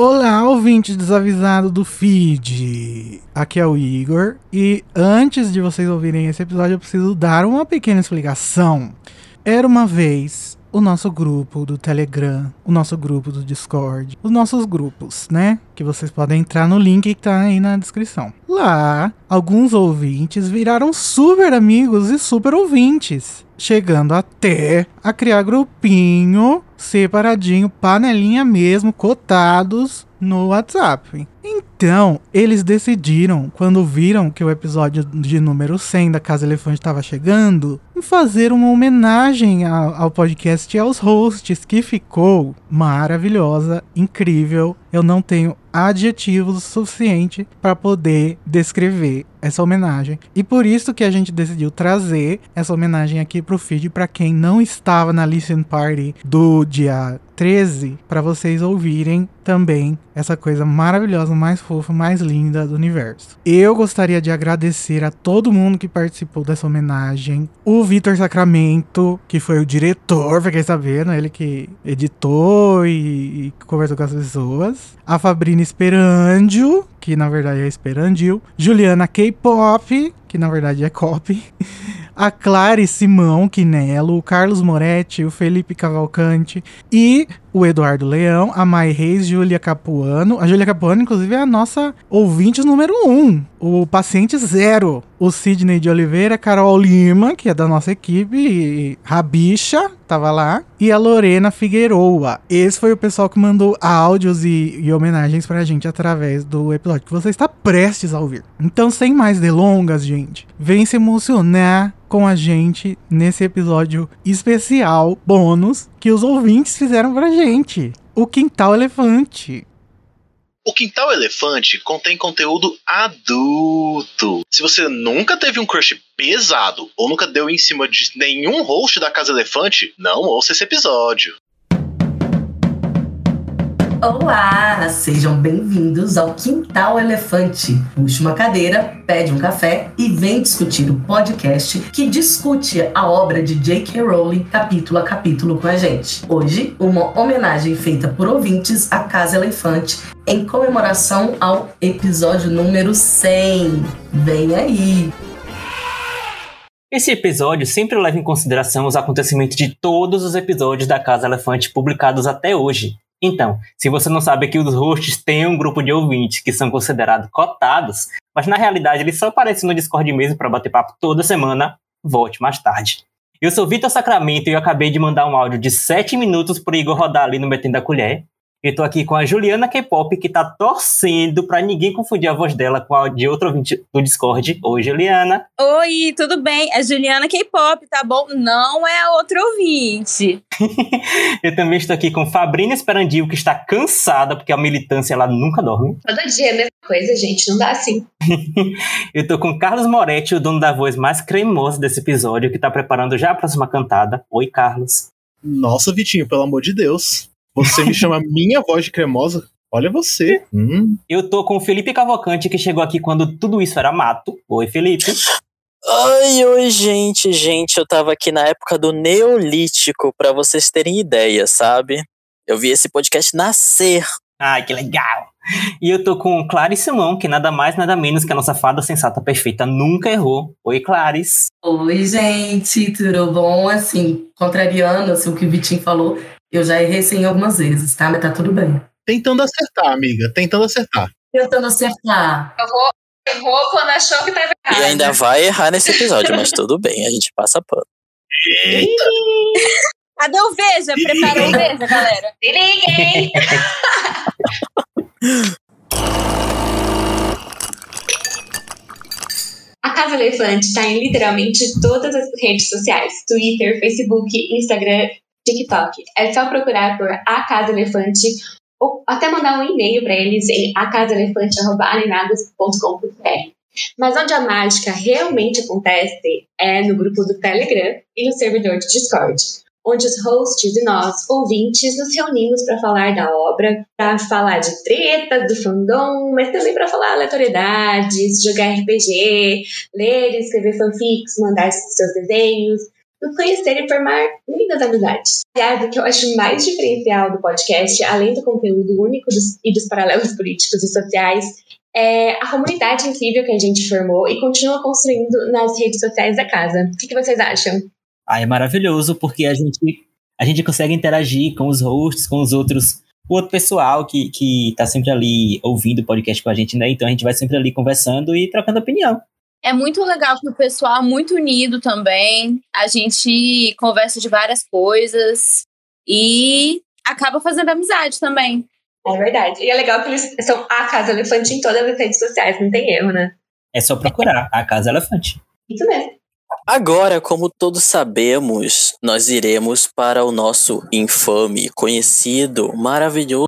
Olá, ouvinte desavisado do feed. Aqui é o Igor e antes de vocês ouvirem esse episódio, eu preciso dar uma pequena explicação. Era uma vez o nosso grupo do Telegram, o nosso grupo do Discord, os nossos grupos, né? Que vocês podem entrar no link que tá aí na descrição. Lá, alguns ouvintes viraram super amigos e super ouvintes, chegando até a criar grupinho separadinho, panelinha mesmo, cotados no WhatsApp. Então, eles decidiram, quando viram que o episódio de número 100 da Casa Elefante estava chegando, fazer uma homenagem ao, ao podcast e aos hosts, que ficou maravilhosa, incrível. Eu não tenho adjetivos o suficiente para poder descrever essa homenagem. E por isso que a gente decidiu trazer essa homenagem aqui pro feed para quem não estava na listen party do dia 13 para vocês ouvirem também essa coisa maravilhosa, mais fofa, mais linda do universo. Eu gostaria de agradecer a todo mundo que participou dessa homenagem. O Vitor Sacramento, que foi o diretor, fiquei sabendo, ele que editou e, e conversou com as pessoas. A Fabrina Esperandio, que na verdade é Esperandio. Juliana K-Pop, que na verdade é copy. a Clary Simão Quinelo, o Carlos Moretti, o Felipe Cavalcante e o Eduardo Leão, a Mai Reis, Júlia Capuano. A Júlia Capuano, inclusive, é a nossa ouvinte número um, o paciente zero. O Sidney de Oliveira, Carol Lima, que é da nossa equipe, Rabicha, tava lá, e a Lorena Figueroa. Esse foi o pessoal que mandou áudios e, e homenagens pra gente através do episódio que você está prestes a ouvir. Então, sem mais delongas, gente, vem se emocionar com a gente nesse episódio especial bônus que os ouvintes fizeram pra gente. O Quintal Elefante. O Quintal Elefante contém conteúdo adulto. Se você nunca teve um crush pesado ou nunca deu em cima de nenhum host da Casa Elefante, não ouça esse episódio. Olá, sejam bem-vindos ao Quintal Elefante. Puxe uma cadeira, pede um café e vem discutir o podcast que discute a obra de J.K. Rowling capítulo a capítulo com a gente. Hoje, uma homenagem feita por ouvintes à Casa Elefante em comemoração ao episódio número 100. Vem aí! Esse episódio sempre leva em consideração os acontecimentos de todos os episódios da Casa Elefante publicados até hoje. Então, se você não sabe que os hosts têm um grupo de ouvintes que são considerados cotados, mas na realidade eles só aparecem no Discord mesmo para bater papo toda semana, volte mais tarde. Eu sou Vitor Sacramento e eu acabei de mandar um áudio de 7 minutos pro Igor rodar ali no Metendo a Colher. Eu tô aqui com a Juliana K-Pop, que tá torcendo pra ninguém confundir a voz dela com a de outro ouvinte do Discord. Oi, Juliana. Oi, tudo bem? É Juliana K-Pop, tá bom? Não é a outra ouvinte. eu também estou aqui com Fabrina Esperandil, que está cansada, porque a militância ela nunca dorme. Todo dia é a mesma coisa, gente, não dá assim. eu tô com Carlos Moretti, o dono da voz mais cremosa desse episódio, que tá preparando já a próxima cantada. Oi, Carlos. Nossa, Vitinho, pelo amor de Deus. Você me chama minha voz de cremosa? Olha você. Hum. Eu tô com o Felipe Cavalcante, que chegou aqui quando tudo isso era mato. Oi, Felipe. Oi, oi, gente, gente, eu tava aqui na época do Neolítico, para vocês terem ideia, sabe? Eu vi esse podcast nascer. Ai, que legal! E eu tô com Clarice Simão, que nada mais, nada menos que a nossa fada sensata perfeita nunca errou. Oi, Clarice. Oi, gente, tudo bom? Assim, contrariando assim, o que o Vitinho falou, eu já errei sim algumas vezes, tá? Mas tá tudo bem. Tentando acertar, amiga. Tentando acertar. Tentando acertar. Errou, errou quando achou que tava errado. E ainda vai errar nesse episódio, mas tudo bem, a gente passa pano. Eita! Cadê o Veja? Preparou o Veja, galera. Se liguem! A Casa Elefante está em literalmente todas as redes sociais: Twitter, Facebook, Instagram TikTok. É só procurar por A Casa Elefante ou até mandar um e-mail para eles em acasaelefante.alienadas.com.br. Mas onde a mágica realmente acontece é no grupo do Telegram e no servidor do Discord, onde os hosts e nós, ouvintes, nos reunimos para falar da obra, para falar de tretas do fandom, mas também para falar aleatoriedades, jogar RPG, ler escrever fanfics, mandar seus desenhos, nos conhecer e formar lindas amizades. Aliás, o que eu acho mais diferencial do podcast, além do conteúdo único dos, e dos paralelos políticos e sociais, é a comunidade incrível que a gente formou e continua construindo nas redes sociais da casa. O que, que vocês acham? Ah, é maravilhoso, porque a gente, a gente consegue interagir com os hosts, com os outros, o outro pessoal que, que tá sempre ali ouvindo o podcast com a gente, né? Então a gente vai sempre ali conversando e trocando opinião. É muito legal que o pessoal é muito unido também. A gente conversa de várias coisas e acaba fazendo amizade também. É verdade. E é legal que eles são a Casa Elefante em todas as redes sociais, não tem erro, né? É só procurar a Casa Elefante. Isso mesmo. Agora, como todos sabemos, nós iremos para o nosso infame, conhecido, maravilhoso,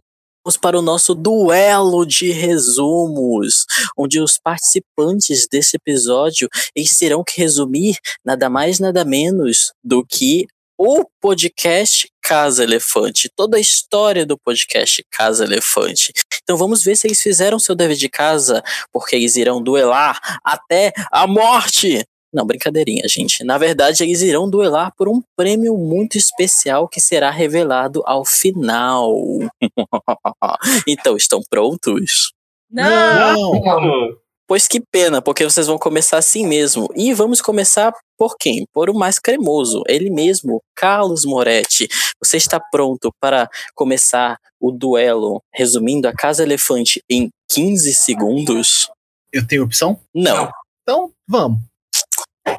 para o nosso duelo de resumos, onde os participantes desse episódio eles terão que resumir nada mais nada menos do que o podcast Casa Elefante, toda a história do podcast Casa Elefante. Então vamos ver se eles fizeram seu dever de casa, porque eles irão duelar até a morte. Não, brincadeirinha, gente. Na verdade, eles irão duelar por um prêmio muito especial que será revelado ao final. então, estão prontos? Não! Pois que pena, porque vocês vão começar assim mesmo. E vamos começar por quem? Por o mais cremoso, ele mesmo, Carlos Moretti. Você está pronto para começar o duelo resumindo a Casa Elefante em 15 segundos? Eu tenho opção? Não. Então, vamos.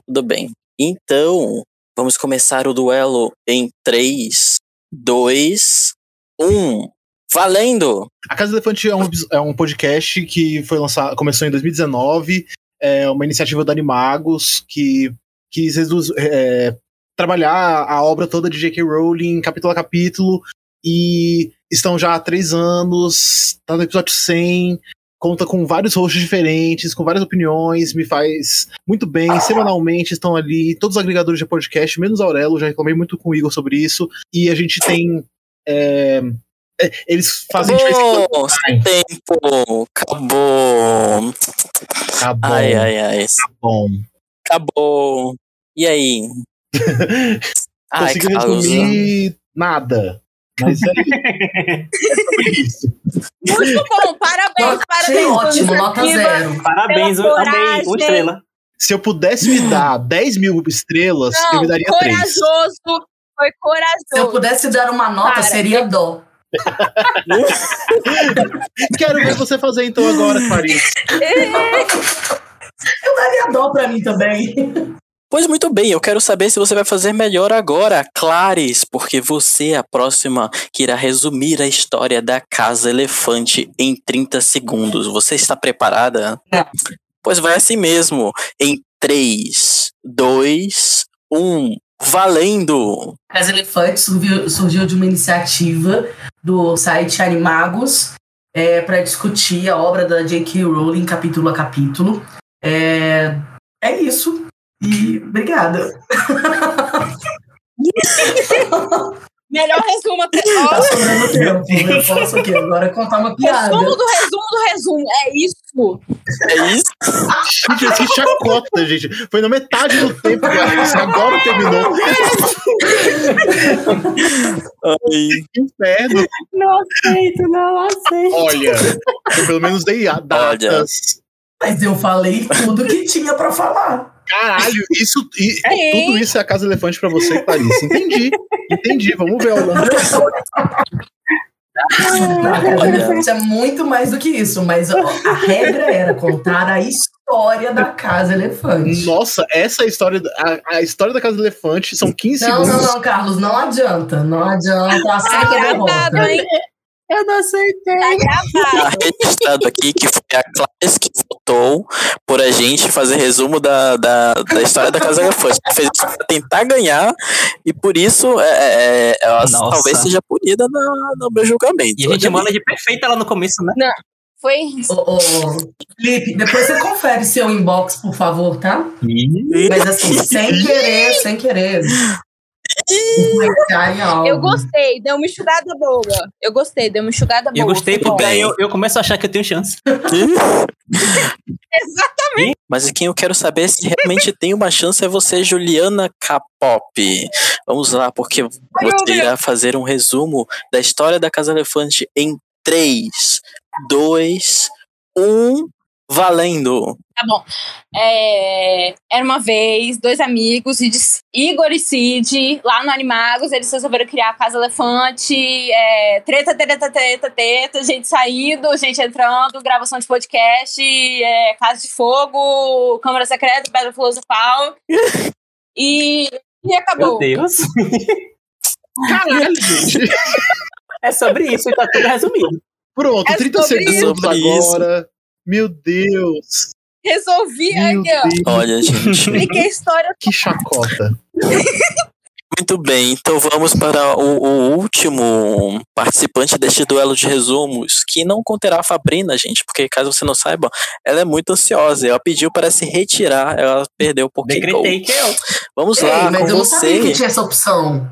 Tudo bem. Então, vamos começar o duelo em 3, 2, 1. Valendo! A Casa Elefante é um, é um podcast que foi lançado, começou em 2019. É uma iniciativa da Animagos que quis é, trabalhar a obra toda de J.K. Rowling capítulo a capítulo. E estão já há três anos, tá no episódio 100, conta com vários hosts diferentes, com várias opiniões, me faz muito bem. Semanalmente estão ali todos os agregadores de podcast, menos Aurelo, já reclamei muito com o Igor sobre isso. E a gente tem. é, é, eles fazem. Acabou! Tempo! Acabou! Bom, Ai, ai, ai. bom. Acabou! E aí? Ai, Consegui Carlos. resumir nada. Mas é, é sobre isso. Muito bom, parabéns, Achei parabéns. ótimo, nota zero. Parabéns, eu amei. Uma estrela. Se eu pudesse me dar 10 mil estrelas, eu Não, me daria 3. corajoso, foi Se eu corajoso. pudesse dar uma nota, Para. seria dó. Quero ver você fazer então agora, Clarice. Eu daria dó pra mim também. Pois muito bem, eu quero saber se você vai fazer melhor agora, Clares, porque você é a próxima que irá resumir a história da Casa Elefante em 30 segundos. Você está preparada? Não. Pois vai assim mesmo. Em 3, 2, 1, valendo! A Casa Elefante surgiu, surgiu de uma iniciativa do site Animagos é, para discutir a obra da J.K. Rowling capítulo a capítulo. É, é isso. E obrigada. Melhor resumo até Tá sobrando tempo. Eu posso aqui agora contar uma piada. Resumo do resumo do resumo. É isso. É isso? Gente, que chacota, gente. Foi na metade do tempo, Clarice. Agora terminou. Ai, Que inferno. Não aceito, não aceito. Olha, eu pelo menos dei a- datas. Mas eu falei tudo que tinha pra falar. Caralho, isso, e, É. tudo isso é a Casa Elefante pra você, Clarice. Entendi, entendi. Vamos ver ao longo. A Casa Elefante é muito mais do que isso, mas a, a regra era contar a história da Casa Elefante. Nossa, essa é a história. da- A, a história da Casa Elefante são 15 Não, segundos. não, não, Carlos, não adianta. Não adianta. Aceita a Gravado, derrota. hein? Eu não aceitei. Tá gravado. Registrado aqui que foi a Clares que votou por a gente fazer resumo da, da, da história da Casa. Ela fez isso pra tentar ganhar e por isso é, é, ela Nossa. talvez seja punida no, no meu julgamento. E a gente ela de perfeita lá no começo, né? Foi Ô, ô, Felipe, depois você confere seu inbox, por favor, tá? Mas assim, sem querer, sem querer. Eu gostei, deu uma enxugada boa. Eu gostei, deu uma enxugada boa. Eu gostei porque aí eu, eu começo a achar que eu tenho chance. Exatamente. Mas quem eu quero saber se realmente tem uma chance é você, Juliana K-pop. Vamos lá, porque você irá fazer um resumo da história da Casa Elefante em 3, 2, 1, valendo. Tá bom. É, era uma vez, dois amigos, Igor e Cid, lá no Animagos, eles resolveram criar a Casa Elefante, é, treta, treta, treta, treta, gente saindo, gente entrando, gravação de podcast, é, Casa de Fogo, Câmara Secreta, Pedra Filosofal. e, e acabou. Meu Deus. Caralho, gente. É sobre isso e tá tudo resumido. Pronto, É 30 sobre segundos isso. agora. Meu Deus. Resolvi Meu aqui, ó. Deus. Olha, gente. Expliquei a história. Que chacota. Muito bem, então vamos para o, o último participante deste duelo de resumos, que não conterá a Fabrina, gente, porque caso você não saiba, ela é muito ansiosa. Ela pediu para se retirar, ela perdeu por KO. Decretei que eu. Vamos Ei, lá, mas com eu não sabia que tinha essa opção.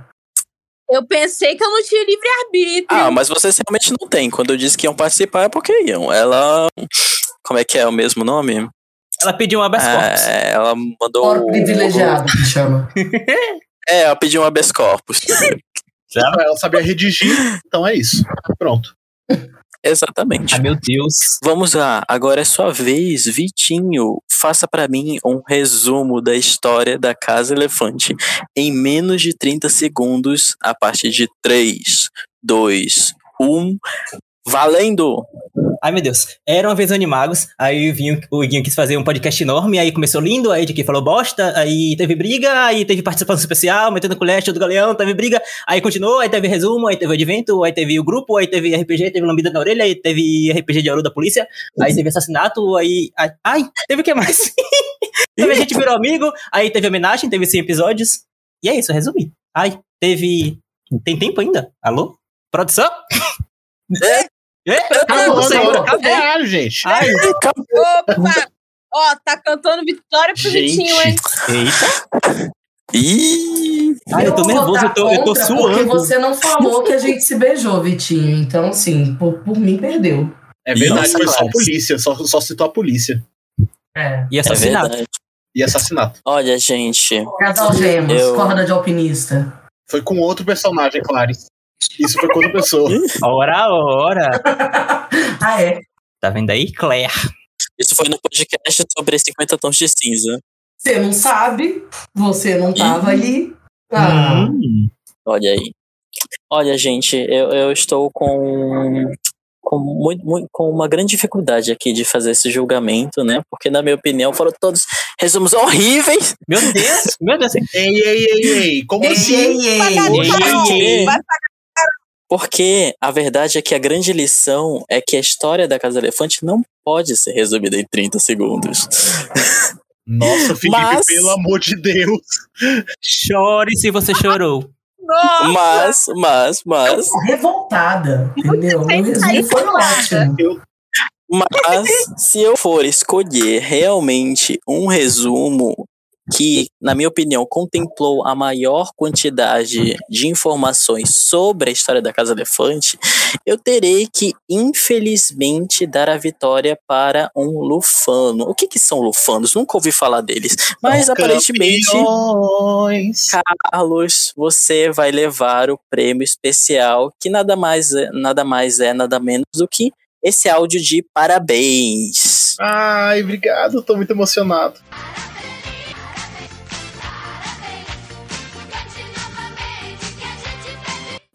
Eu pensei que eu não tinha livre-arbítrio. Ah, mas vocês realmente não têm. Quando eu disse que iam participar é porque iam. Ela. Como é que é o mesmo nome? Ela pediu um habeas corpus. É, ela mandou. Fora privilegiado, que chama. É, ela pediu um habeas corpus. Ela sabia redigir, então é isso. Pronto. Exatamente. Ai, meu Deus. Vamos lá, agora é sua vez, Vitinho. Faça pra mim um resumo da história da Casa Elefante em menos de 30 segundos, a partir de 3, 2, 1. Valendo! Ai, meu Deus. Era uma vez Animagos, aí o Vinho, o Guinho quis fazer um podcast enorme, aí começou lindo, aí de que falou bosta, aí teve briga, aí teve participação especial, metendo colete do Galeão, teve briga, aí continuou, aí teve resumo, aí teve advento, aí teve o grupo, aí teve RPG, teve lambida na orelha, aí teve RPG de ouro da polícia, aí teve assassinato, aí... Ai, ai teve o que mais? teve a gente virou amigo, aí teve homenagem, teve 100 episódios, e é isso, resumi. Ai, teve... Tem tempo ainda? Alô? Produção? É? É? Acabou, acabou. Caralho, gente. Ai, Opa! Ó, tá cantando vitória pro Gente. Vitinho, hein? eita. Ih! Ai, eu tô vou nervoso, eu tô, eu tô contra Porque suando. você não falou que a gente se beijou, Vitinho. Então, assim, por, por mim, perdeu. É verdade, Nossa, foi só a polícia, só, só citou a polícia. É. E É assassinato. verdade. E assassinato. Olha, gente. Casal Gêmeos, Eu- corda de alpinista. Foi com outro personagem, Clarice. Isso foi com outra pessoa. Ora, ora. ah, é? Tá vendo aí? Claire. Isso foi no podcast sobre 50 tons de cinza. Você não sabe, você não tava ali. Ah, Hum. Olha aí. Olha, gente, eu, eu estou com, com, muito, muito- com uma grande dificuldade aqui de fazer esse julgamento, né? Porque, na minha opinião, foram todos resumos horríveis. Meu Deus, meu Deus. Ei, ei, ei, ei. Como Ei, assim? ei, ei. Ei, ei, ei. Porque a verdade é que a grande lição é que a história da Casa Elefante não pode ser resumida em 30 segundos. Nossa, Felipe, Mas- pelo amor de Deus. Chore se você chorou. Nossa! Mas, mas, mas, Tô revoltada, entendeu? Meu resumo foi ótimo. mas, se eu for escolher realmente um resumo que, na minha opinião, contemplou a maior quantidade de informações sobre a história da Casa Elefante, eu terei que, infelizmente, dar a vitória para um lufano. O que, que são lufanos? Nunca ouvi falar deles. Mas, São aparentemente, campeões. Carlos, você vai levar o prêmio especial, que nada mais é, nada mais é, nada menos do que esse áudio de parabéns. Ai, obrigado. Tô muito emocionado.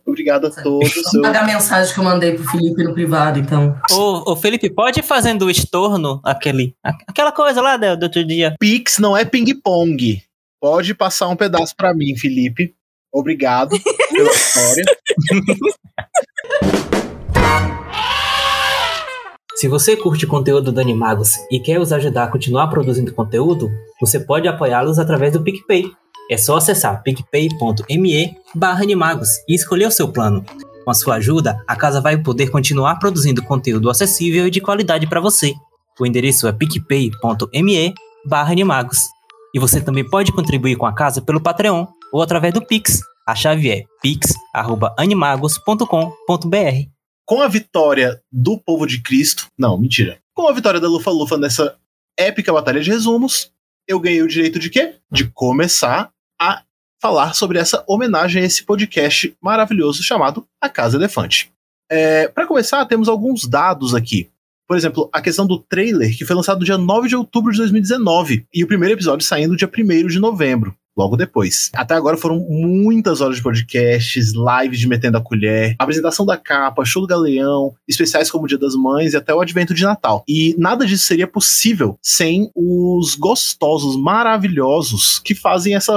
Obrigado a todos. Eu- pagar a mensagem que eu mandei pro Felipe no privado, então. Ô, ô, Felipe, pode ir fazendo o estorno, aquele, aquela coisa lá do, do outro dia. Pix não é ping-pong. Pode passar um pedaço pra mim, Felipe. Obrigado pela história. Se você curte o conteúdo do Animagos e quer os ajudar a continuar produzindo conteúdo, você pode apoiá-los através do PicPay. É só acessar picpay.me barra animagos e escolher o seu plano. Com a sua ajuda, a casa vai poder continuar produzindo conteúdo acessível e de qualidade para você. O endereço é picpay.me barra animagos. E você também pode contribuir com a casa pelo Patreon ou através do Pix. A chave é pix.animagos.com.br. Com a vitória do povo de Cristo. Não, mentira. Com a vitória da Lufa Lufa nessa épica batalha de resumos, eu ganhei o direito de quê? De começar a falar sobre essa homenagem a esse podcast maravilhoso chamado A Casa Elefante. É, Para começar, temos alguns dados aqui. Por exemplo, a questão do trailer, que foi lançado dia 9 de outubro de 2019, e o primeiro episódio saindo dia 1 de novembro logo depois. Até agora foram muitas horas de podcasts, lives de Metendo a Colher, apresentação da capa, show do Galeão, especiais como o Dia das Mães e até o advento de Natal. E nada disso seria possível sem os gostosos, maravilhosos que fazem essa.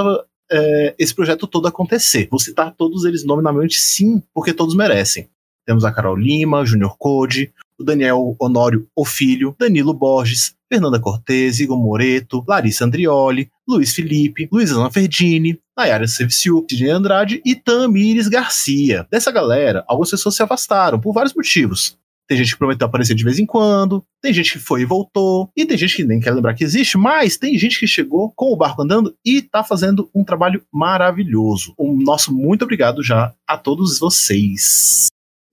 é, esse projeto todo acontecer. Vou citar todos eles nominalmente, sim, porque todos merecem. Temos a Carol Lima, Junior Code, o Daniel Honório O Filho, Danilo Borges, Fernanda Cortez, Igor Moreto, Larissa Andrioli, Luiz Felipe, Luiz Ferdini, Nayara Serviciu, Sidney Andrade e Tamires Garcia. Dessa galera, algumas pessoas se afastaram por vários motivos. Tem gente que prometeu aparecer de vez em quando, tem gente que foi e voltou, e tem gente que nem quer lembrar que existe, mas tem gente que chegou com o barco andando e tá fazendo um trabalho maravilhoso. Um nosso muito obrigado já a todos vocês.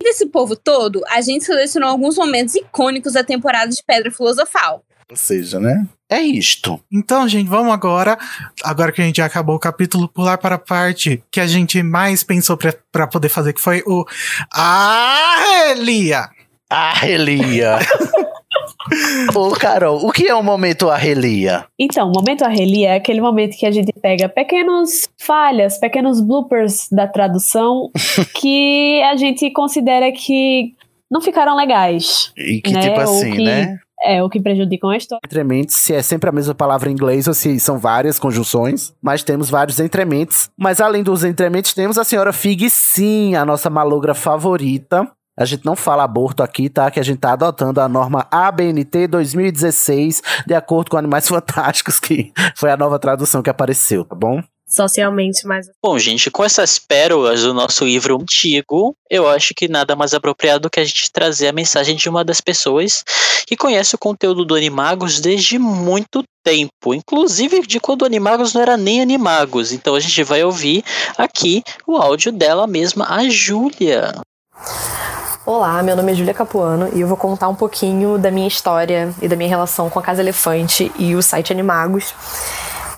Desse povo todo, a gente selecionou alguns momentos icônicos da temporada de Pedra Filosofal. Ou seja, né? É isto. Então, gente, vamos agora, agora que a gente já acabou o capítulo, pular para a parte que a gente mais pensou pra- pra poder fazer, que foi o Arrelia. Arrelia. Ô, Carol, o que é o momento Arrelia? Então, o momento Arrelia é aquele momento que a gente pega pequenas falhas, pequenos bloopers da tradução que a gente considera que não ficaram legais. E que Né, tipo assim, que- né? É, o que prejudicam a história. Entrementes, se é sempre a mesma palavra em inglês ou se são várias conjunções, mas temos vários entrementes. Mas além dos entrementes, temos a senhora Fig, sim, a nossa malogra favorita. A gente não fala aborto aqui, tá? Que a gente tá adotando a norma ABNT 2016, de acordo com Animais Fantásticos, que foi a nova tradução que apareceu, tá bom? Socialmente mais. Bom, gente, com essas pérolas do nosso livro antigo, eu acho que nada mais apropriado do que a gente trazer a mensagem de uma das pessoas que conhece o conteúdo do Animagos desde muito tempo, inclusive de quando o Animagos não era nem Animagos. Então a gente vai ouvir aqui o áudio dela mesma, a Júlia. Olá, meu nome é Júlia Capuano e eu vou contar um pouquinho da minha história e da minha relação com a Casa Elefante e o site Animagos.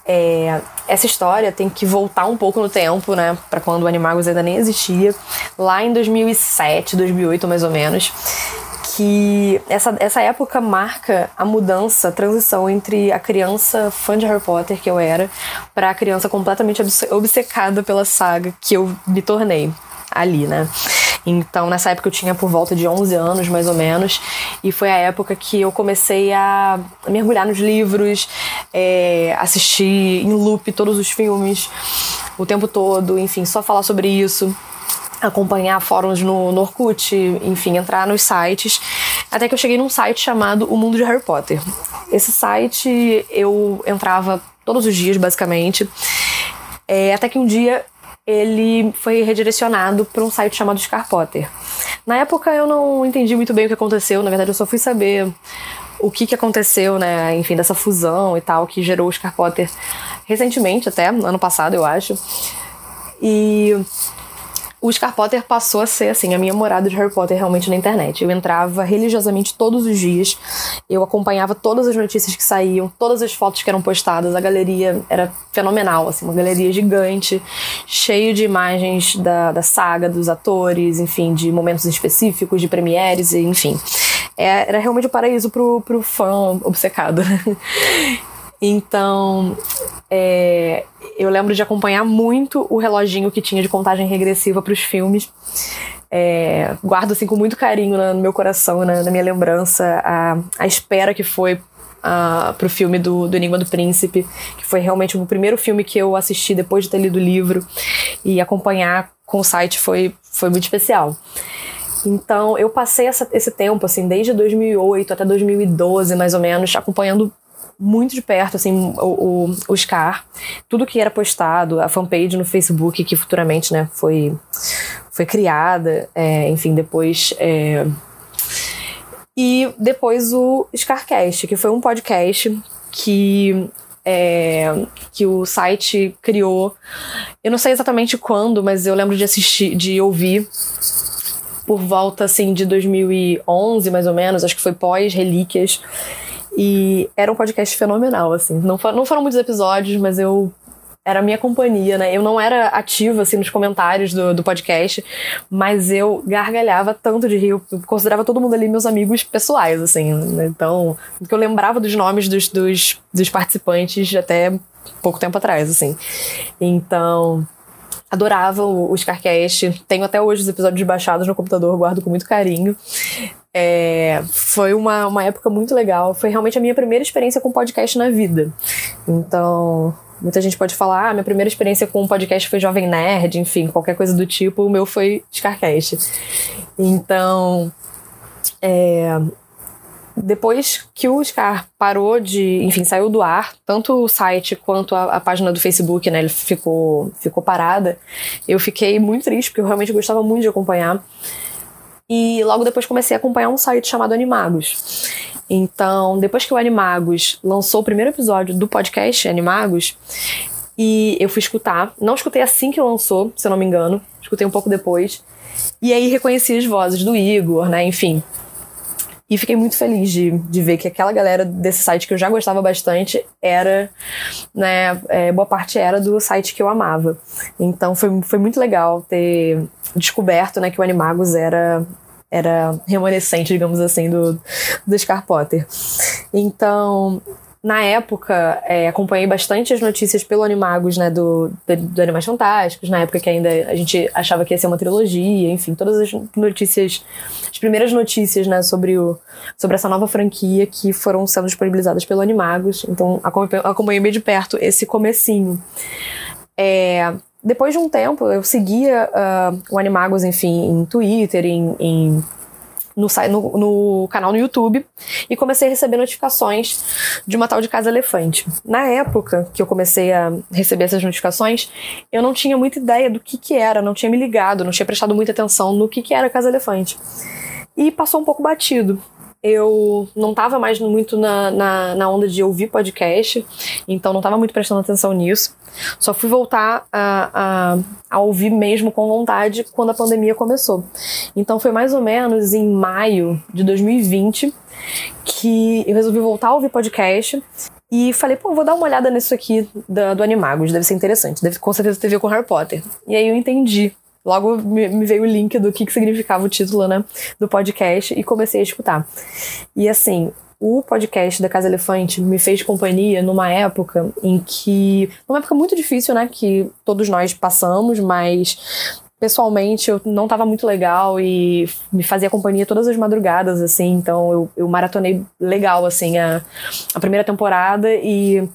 É, essa história tem que voltar um pouco no tempo, né, para quando o Animagos ainda nem existia, lá em 2007, 2008 mais ou menos, que essa, essa época marca a mudança, a transição entre a criança fã de Harry Potter que eu era para a criança completamente obce- obcecada pela saga que eu me tornei ali, né? Então, nessa época eu tinha por volta de 11 anos, mais ou menos, e foi a época que eu comecei a mergulhar nos livros, é, assistir em loop todos os filmes o tempo todo, enfim, só falar sobre isso acompanhar fóruns no, no Orkut, enfim, entrar nos sites, até que eu cheguei num site chamado O Mundo de Harry Potter. Esse site eu entrava todos os dias, basicamente, é, até que um dia ele foi redirecionado para um site chamado Scar Potter. Na época eu não entendi muito bem o que aconteceu, na verdade eu só fui saber o que, que aconteceu, né, enfim, dessa fusão e tal, que gerou o Scar Potter recentemente, até, ano passado, eu acho. E o Scar Potter passou a ser, assim, a minha morada de Harry Potter realmente na internet. Eu entrava religiosamente todos os dias, eu acompanhava todas as notícias que saíam, todas as fotos que eram postadas, a galeria era fenomenal, assim, uma galeria gigante, cheio de imagens da, da saga, dos atores, enfim, de momentos específicos, de premieres, enfim. É- Era realmente o paraíso pro, pro fã obcecado. Então, é, eu lembro de acompanhar muito o reloginho que tinha de contagem regressiva para os filmes. É, guardo assim com muito carinho na- no meu coração, né, na minha lembrança, a, a espera que foi ah, pro filme do, do Enigma do Príncipe, que foi realmente o primeiro filme que eu assisti depois de ter lido o livro e acompanhar com o site foi, foi muito especial. Então, eu passei essa- esse tempo, assim, desde 2008 até 2012, mais ou menos, acompanhando muito de perto, assim, o, o, o Scar. Tudo que era postado, a fanpage no Facebook, que futuramente, né, foi, foi criada, é, enfim, depois... é, e depois o Scarcast, que foi um podcast que é, que o site criou. Eu não sei exatamente quando, mas eu lembro de assistir, de ouvir por volta assim de 2011, mais ou menos, acho que foi pós Relíquias. E era um podcast fenomenal, assim. Não, for, não foram muitos episódios, mas eu era a minha companhia, né? Eu não era ativa, assim, nos comentários do, do podcast, mas eu gargalhava tanto de rir, eu considerava todo mundo ali meus amigos pessoais, assim, né? Então, porque eu lembrava dos nomes dos, dos, dos participantes até pouco tempo atrás, assim. Então, adorava o, Scarcast, tenho até hoje os episódios baixados no computador, guardo com muito carinho. É, foi uma, uma época muito legal, foi realmente a minha primeira experiência com podcast na vida. Então, Muita gente pode falar, ah, minha primeira experiência com podcast foi Jovem Nerd, enfim, qualquer coisa do tipo, o meu foi Scarcast. Então, é, depois que o Scar parou de, enfim, saiu do ar, tanto o site quanto a, a, página do Facebook, né, ele ficou, ficou parada, eu fiquei muito triste, porque eu realmente gostava muito de acompanhar. E logo depois comecei a acompanhar um site chamado Animagos. Então, depois que o Animagos lançou o primeiro episódio do podcast Animagos, e eu fui escutar, não escutei assim que lançou, se eu não me engano, escutei um pouco depois, e aí reconheci as vozes do Igor, né, enfim. E fiquei muito feliz de, de ver que aquela galera desse site que eu já gostava bastante era, né, é, boa parte era do site que eu amava. Então foi, foi muito legal ter descoberto, né, que o Animagos era era remanescente, digamos assim, do, do Scar Potter. Então, na época, é, acompanhei bastante as notícias pelo Animagos, né, do, do, do, Animais Fantásticos, na época que ainda a gente achava que ia ser uma trilogia, enfim, todas as notícias, as primeiras notícias, né, sobre, o, sobre essa nova franquia que foram sendo disponibilizadas pelo Animagos, então acompanhei bem de perto esse comecinho. É, depois de um tempo, eu seguia uh, o Animagos, enfim, em Twitter, em, em no, no, no, canal no YouTube e comecei a receber notificações de uma tal de Casa Elefante. Na época que eu comecei a receber essas notificações, eu não tinha muita ideia do que que era, não tinha me ligado, não tinha prestado muita atenção no que que era Casa Elefante. E passou um pouco batido eu não estava mais muito na, na, na, onda de ouvir podcast, então não estava muito prestando atenção nisso. Só fui voltar a, a, a, ouvir mesmo com vontade quando a pandemia começou. Então foi mais ou menos em maio de 2020 que eu resolvi voltar a ouvir podcast. E falei, pô, vou dar uma olhada nisso aqui do, do Animagos, deve ser interessante, deve com certeza ter a ver com Harry Potter. E aí eu entendi Logo me, veio o link do que, que significava o título, né, do podcast e comecei a escutar. E assim, o podcast da Casa Elefante me fez companhia numa época em que. Uma época muito difícil, né? Que todos nós passamos, mas pessoalmente eu não estava muito legal e me fazia companhia todas as madrugadas, assim. Então eu, eu maratonei legal, assim, a, a primeira temporada e.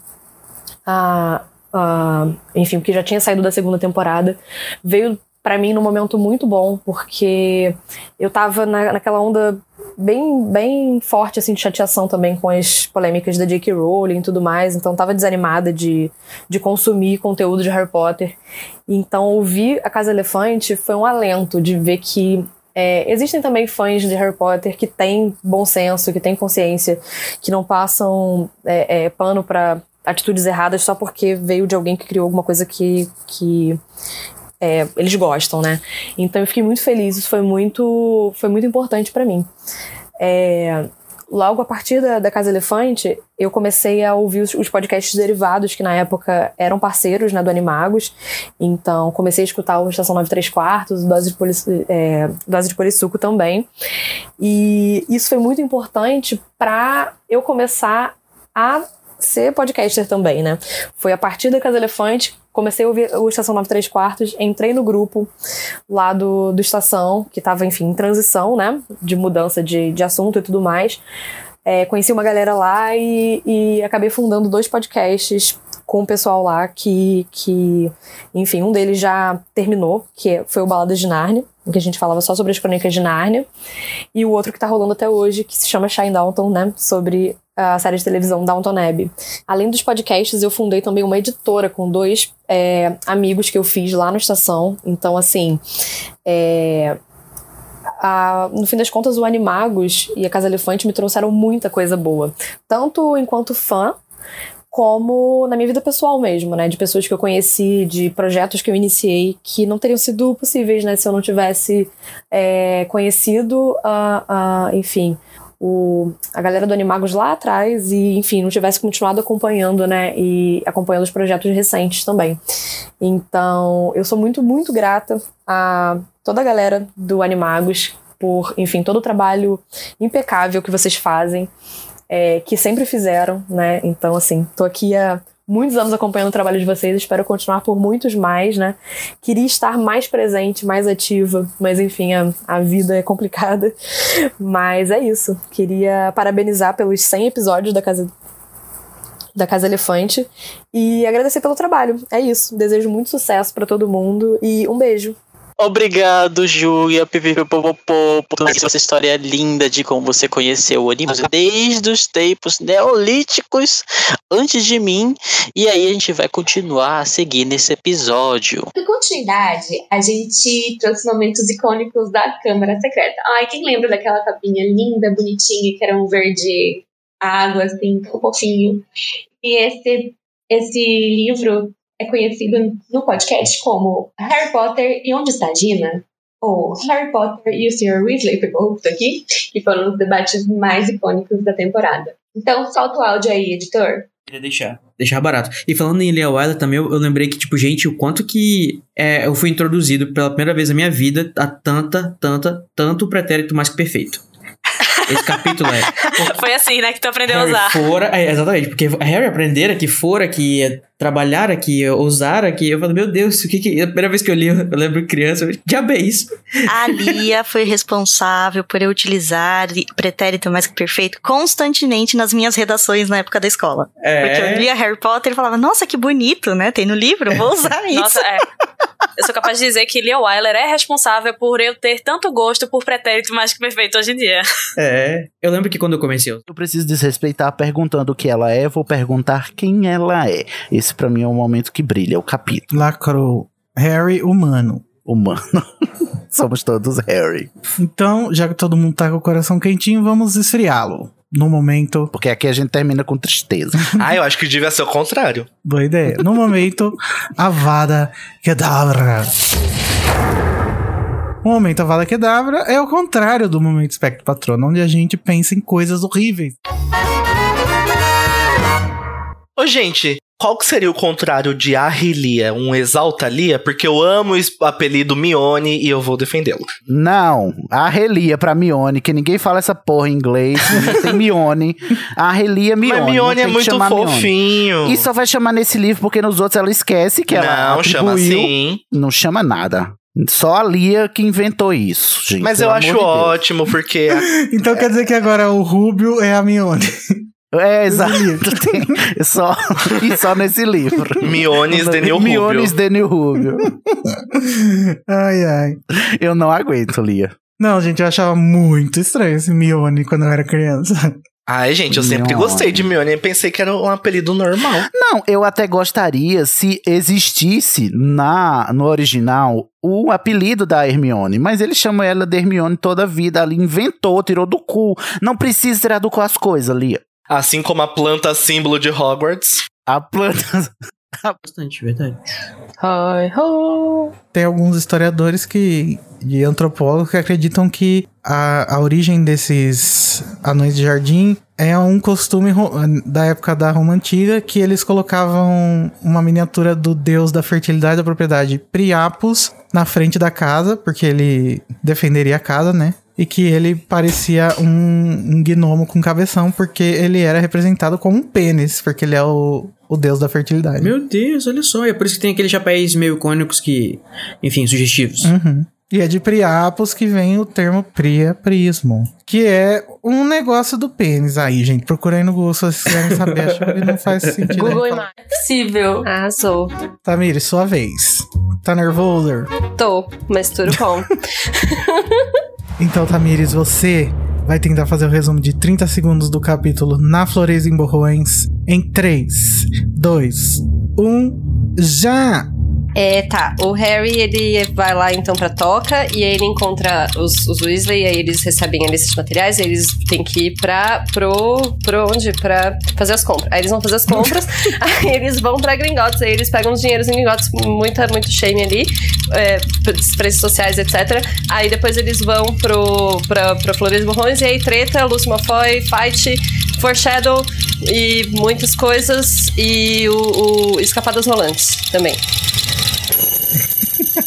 A, a, enfim, o que já tinha saído da segunda temporada veio para mim num momento muito bom, porque eu tava na, naquela onda bem, bem forte assim de chateação também com as polêmicas da J.K. Rowling e tudo mais, então tava desanimada de, de consumir conteúdo de Harry Potter. Então ouvir A Casa Elefante foi um alento de ver que é, existem também fãs de Harry Potter que têm bom senso, que têm consciência, que não passam é, é, pano para atitudes erradas só porque veio de alguém que criou alguma coisa que, que é, eles gostam, né? Então eu fiquei muito feliz, isso foi muito, foi muito importante para mim. É, logo a partir da, da, Casa Elefante, eu comecei a ouvir os, os, podcasts derivados, que na época eram parceiros né, do Animagos. Então, comecei a escutar o Estação 93 Quartos, Dose de, Poli, é, Polissuco também. E isso foi muito importante para eu começar a ser podcaster também, né? Foi a partir da Casa Elefante, comecei a ouvir o Estação 93 Quartos, entrei no grupo lá do, do Estação, que estava, enfim, em transição, né? De mudança de, de assunto e tudo mais. É, conheci uma galera lá e, e acabei fundando dois podcasts com o pessoal lá que, que, enfim, um deles já terminou, que foi o Balada de Nárnia, em que a gente falava só sobre as crônicas de Nárnia, e o outro que tá rolando até hoje, que se chama Shine Downton, né, sobre a série de televisão Downton Abbey. Além dos podcasts, eu fundei também uma editora com dois é, amigos que eu fiz lá na estação. Então, assim, é, a, no fim das contas, o Animagos e a Casa Elefante me trouxeram muita coisa boa. Tanto enquanto fã, como na minha vida pessoal mesmo, né? De pessoas que eu conheci, de projetos que eu iniciei que não teriam sido possíveis, né? Se eu não tivesse é, conhecido, uh, uh, enfim, o, a galera do Animagos lá atrás e, enfim, não tivesse continuado acompanhando, né? E acompanhando os projetos recentes também. Então, eu sou muito, muito grata a toda a galera do Animagos por, enfim, todo o trabalho impecável que vocês fazem, é, que sempre fizeram, né? Então, assim, tô aqui há muitos anos acompanhando o trabalho de vocês, espero continuar por muitos mais, né? Queria estar mais presente, mais ativa, mas enfim, a, a vida é complicada. Mas é isso. Queria parabenizar pelos 100 episódios da Casa da Casa Elefante e agradecer pelo trabalho. É isso. Desejo muito sucesso para todo mundo e um beijo. Obrigado, Júlia, pipipipopopô, por essa história linda de como você conheceu o anime desde os tempos neolíticos antes de mim. E aí a gente vai continuar a seguir nesse episódio. Por continuidade, a gente trouxe momentos icônicos da Câmara Secreta. Ai, quem lembra daquela capinha linda, bonitinha, que era um verde água, assim, tão fofinho. E esse, esse livro é conhecido no podcast como Harry Potter e Onde Está Gina? Ou Harry Potter e o Sr. Weasley pegou isso aqui, que foram os debates mais icônicos da temporada. Então, solta o áudio aí, editor. Queria deixar, deixar barato. E falando em Leia Wilder também, eu, eu, lembrei que, tipo, gente, o quanto que é, eu fui introduzido pela primeira vez na minha vida a tanta, tanta, tanto pretérito mais que perfeito. Esse capítulo é. Foi assim, né, que tu aprendeu Harry a usar. Fora, é, exatamente, porque Harry aprender aqui, fora aqui, trabalhar aqui, usar aqui, eu falo, meu Deus, o que que. A primeira vez que eu li, eu lembro criança, eu, diabo é isso. A Lia foi responsável por eu utilizar pretérito mais que perfeito constantemente nas minhas redações na época da escola. É. Porque eu lia Harry Potter e falava, nossa, que bonito, né? Tem no livro, vou usar isso. Nossa, é. Eu sou capaz de dizer que Lia Wyler é responsável por eu ter tanto gosto por pretérito mais que perfeito hoje em dia. É. Eu lembro que quando eu comecei. Eu preciso desrespeitar perguntando o que ela é, vou perguntar quem ela é. Esse para mim é o momento que brilha, o capítulo. Lacrou. Harry humano. Humano. Somos todos Harry. Então, já que todo mundo tá com o coração quentinho, vamos esfriá-lo. No momento. Porque aqui a gente termina com tristeza. ah, eu acho que devia ser o contrário. Boa ideia. No momento, Avada Kedavra. O momento Avada Kedavra é o contrário do momento Espectro Patrono, onde a gente pensa em coisas horríveis. Ô, gente, qual que seria o contrário de Arrilia? Um exalta Lia? Porque eu amo o apelido Mione e eu vou defendê-lo. Não, Arrelia pra Mione, que ninguém fala essa porra em inglês. tem Mione. Arrelia Mione. Mas Mione é muito fofinho. Mione. E só vai chamar nesse livro porque nos outros ela esquece que ela Não, chama assim. Não chama nada. Só a Lia que inventou isso, gente. Mas eu acho de ótimo, porque. então quer dizer que agora o Rubio é a Mione. É, exato. Tem, só, e só nesse livro. Miones de New Rubio. Miones de New Rubio. ai, ai. Eu não aguento, Lia. Não, gente, eu achava muito estranho esse Mione quando eu era criança. Ai, gente, eu sempre Mione. gostei de Mione. Pensei que era um apelido normal. Não, eu até gostaria se existisse na no original o apelido da Hermione, mas ele chama ela de Hermione toda a vida ali, inventou, tirou do cu. Não precisa tirar do cu as coisas, Lia. Assim como a planta símbolo de Hogwarts. A planta. Bastante, verdade. Hi, ho. Tem alguns historiadores que de antropólogos que acreditam que a, a origem desses anões de jardim é um costume da época da Roma Antiga que eles colocavam uma miniatura do deus da fertilidade da propriedade, Priapos, na frente da casa, porque ele defenderia a casa, né? E que ele parecia um, um gnomo com cabeção, porque ele era representado como um pênis, porque ele é o, o deus da fertilidade. Meu Deus, olha só. É por isso que tem aqueles chapéus meio icônicos que, enfim, sugestivos. Uhum. E é de Priapos que vem o termo priaprismo, que é um negócio do pênis. Aí, gente, procura aí no Google se vocês quiserem saber. Acho que não faz sentido. Google Imagens. É possível. Ah, sou. Tamiri, sua vez. Tá nervoso? Tô, mas tudo bom. então, Tamires, você vai tentar fazer o resumo de 30 segundos do capítulo Na Floresta em Borrões em 3, 2, 1, já! É, tá. O Harry, ele vai lá então pra toca e aí ele encontra os, os Weasley, e aí eles recebem ali esses materiais, e eles têm que ir pra. pro. pro onde? Pra fazer as compras. Aí eles vão fazer as compras, aí eles vão pra Gringotts, aí eles pegam os dinheiros em Gringotts, muita, muito shame ali, é, preços sociais, etc. Aí depois eles vão pro, pra, pra Flores Borrões, e aí treta, Lucy Malfoy, fight, foreshadow e muitas coisas, e o, o Escapadas Rolantes também.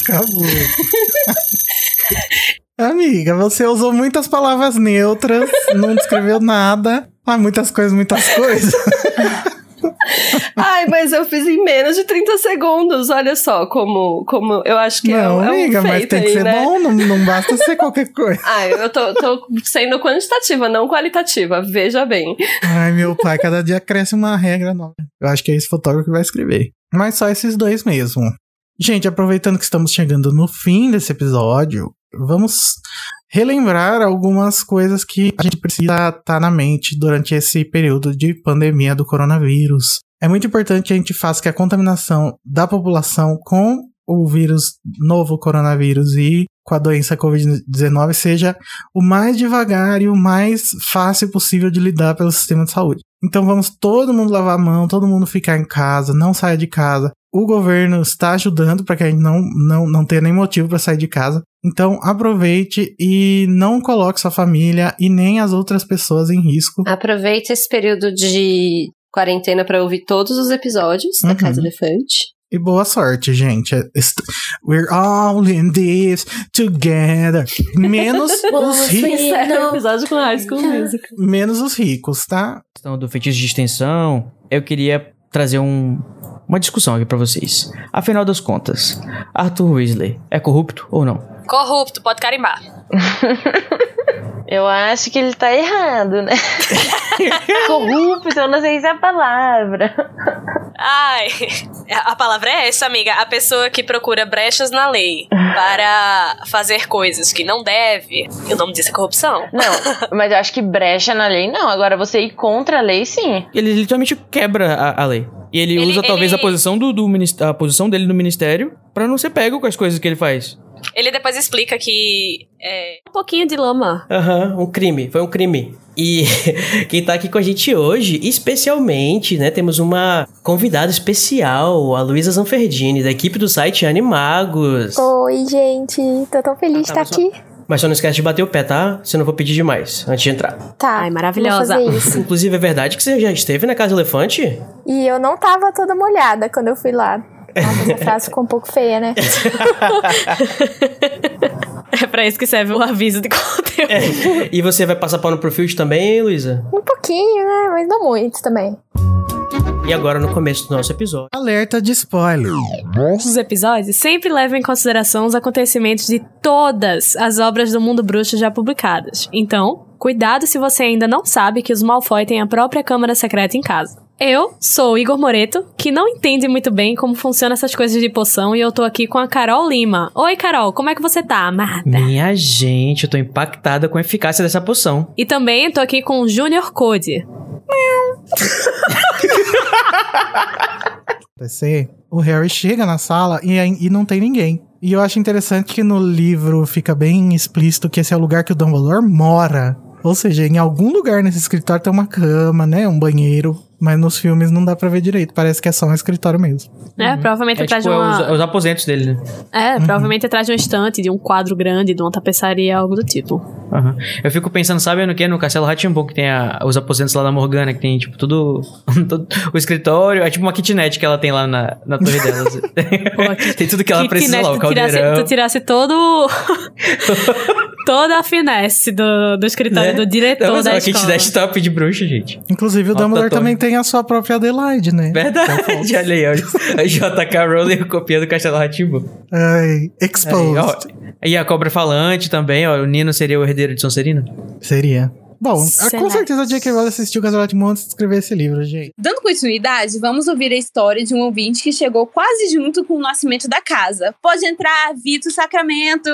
Acabou. Amiga, você usou muitas palavras neutras, não descreveu nada. Ah, muitas coisas, muitas coisas. Ai, mas eu fiz em menos de 30 segundos. Olha só como, como eu acho que não, é, é um amiga, mas feito tem que aí, ser né? bom, não, não basta ser qualquer coisa. Ai, eu tô, tô sendo quantitativa, não qualitativa. Veja bem. Ai, meu pai, cada dia cresce uma regra nova. Eu acho que é esse fotógrafo que vai escrever. Mas só esses dois mesmo. Gente, aproveitando que estamos chegando no fim desse episódio, vamos relembrar algumas coisas que a gente precisa estar na mente durante esse período de pandemia do coronavírus. É muito importante que a gente faça que a contaminação da população com o vírus novo coronavírus e com a doença Covid-19 seja o mais devagar e o mais fácil possível de lidar pelo sistema de saúde. Então vamos todo mundo lavar a mão, todo mundo ficar em casa, não saia de casa. O governo está ajudando para que a gente não, não, não tenha nem motivo para sair de casa. Então aproveite e não coloque sua família e nem as outras pessoas em risco. Aproveita esse período de quarentena para ouvir todos os episódios da Uhum. Casa Elefante. E boa sorte, gente. Est- We're all in this together. Menos os ricos. O episódio com High School Musical. Menos os ricos, tá? questão do feitiço de extensão, eu queria trazer um, uma discussão aqui pra vocês. Afinal das contas, Arthur Weasley é corrupto ou não? Corrupto, pode carimbar. Eu acho que ele tá errado, né? Corrupto, eu não sei se é a palavra. Ai, a palavra é essa, amiga. A pessoa que procura brechas na lei para fazer coisas que não deve. E o nome disso é corrupção. Não, mas eu acho que brecha na lei não. Agora você ir contra a lei, sim. Ele literalmente quebra a, a lei. E ele, Ele- usa talvez ele- a posição do, do a posição dele no ministério pra não ser pego com as coisas que ele faz. Ele depois explica que. É, Um pouquinho de lama. Aham, um crime, foi um crime. E quem tá aqui com a gente hoje, especialmente, né, temos uma convidada especial, a Luísa Zanferdini, da equipe do site Animagos. Oi, gente. Tô tão feliz de tá, estar aqui. Mas só não esquece de bater o pé, tá? Se eu não vou pedir demais, antes de entrar. Tá. Ai, maravilhosa. Vou fazer isso. Inclusive, é verdade que você já esteve na Casa Elefante? E eu não tava toda molhada quando eu fui lá. Nossa, essa frase ficou um pouco feia, né? É pra isso que serve o aviso de conteúdo. E você vai passar pano pro Field também, Luísa? Um pouquinho, né? Mas não muito também. E agora, no começo do nosso episódio. Alerta de spoiler. Os episódios sempre levam em consideração os acontecimentos de todas as obras do mundo bruxo já publicadas. Então, cuidado se você ainda não sabe que os Malfoy têm a própria câmara secreta em casa. Eu sou o Igor Moreto, que não entende muito bem como funcionam essas coisas de poção, e eu tô aqui com a Carol Lima. Oi, Carol, como é que você tá, amada? Minha gente, eu tô impactada com a eficácia dessa poção. E também tô aqui com o Junior Code. acontecer, o Harry chega na sala e, e não tem ninguém. E eu acho interessante que no livro fica bem explícito que esse é o lugar que o Dumbledore mora. Ou seja, em algum lugar nesse escritório tem uma cama, né? Um banheiro. Mas nos filmes não dá pra ver direito. Parece que é só um escritório mesmo. É, provavelmente É atrás tipo de é uma. os, é os aposentos dele, né? É, provavelmente atrás de um estante, de um quadro grande, de uma tapeçaria, algo do tipo. Aham. Eu fico pensando, sabe no que? No Castelo Ratimbun, que tem a- os aposentos lá da Morgana, que tem, tipo, tudo, todo o escritório. É tipo uma kitnet que ela tem lá na, na torre dela. tem tudo que ela precisa lá, o tirasse, caldeirão. tu tirasse todo. toda a finesse do, do escritório Né? do diretor Não, mas é da uma escola. kitnet top de bruxa, gente. Inclusive, o Dumbledore também tem a sua própria Adelaide, né? Verdade, olha aí, olha. A JK Rowling copiando o Castelo Ratimbun. Ai, exposed. E a cobra falante também, ó. O Nino seria o herdeiro de Sonserina? Seria. Bom, com Excelente. certeza a J.K. Rowling assistiu o Castelo Ratimbun antes de escrever esse livro, gente. Dando continuidade, vamos ouvir a história de um ouvinte que chegou quase junto com o nascimento da casa. Pode entrar, Vitor Sacramento!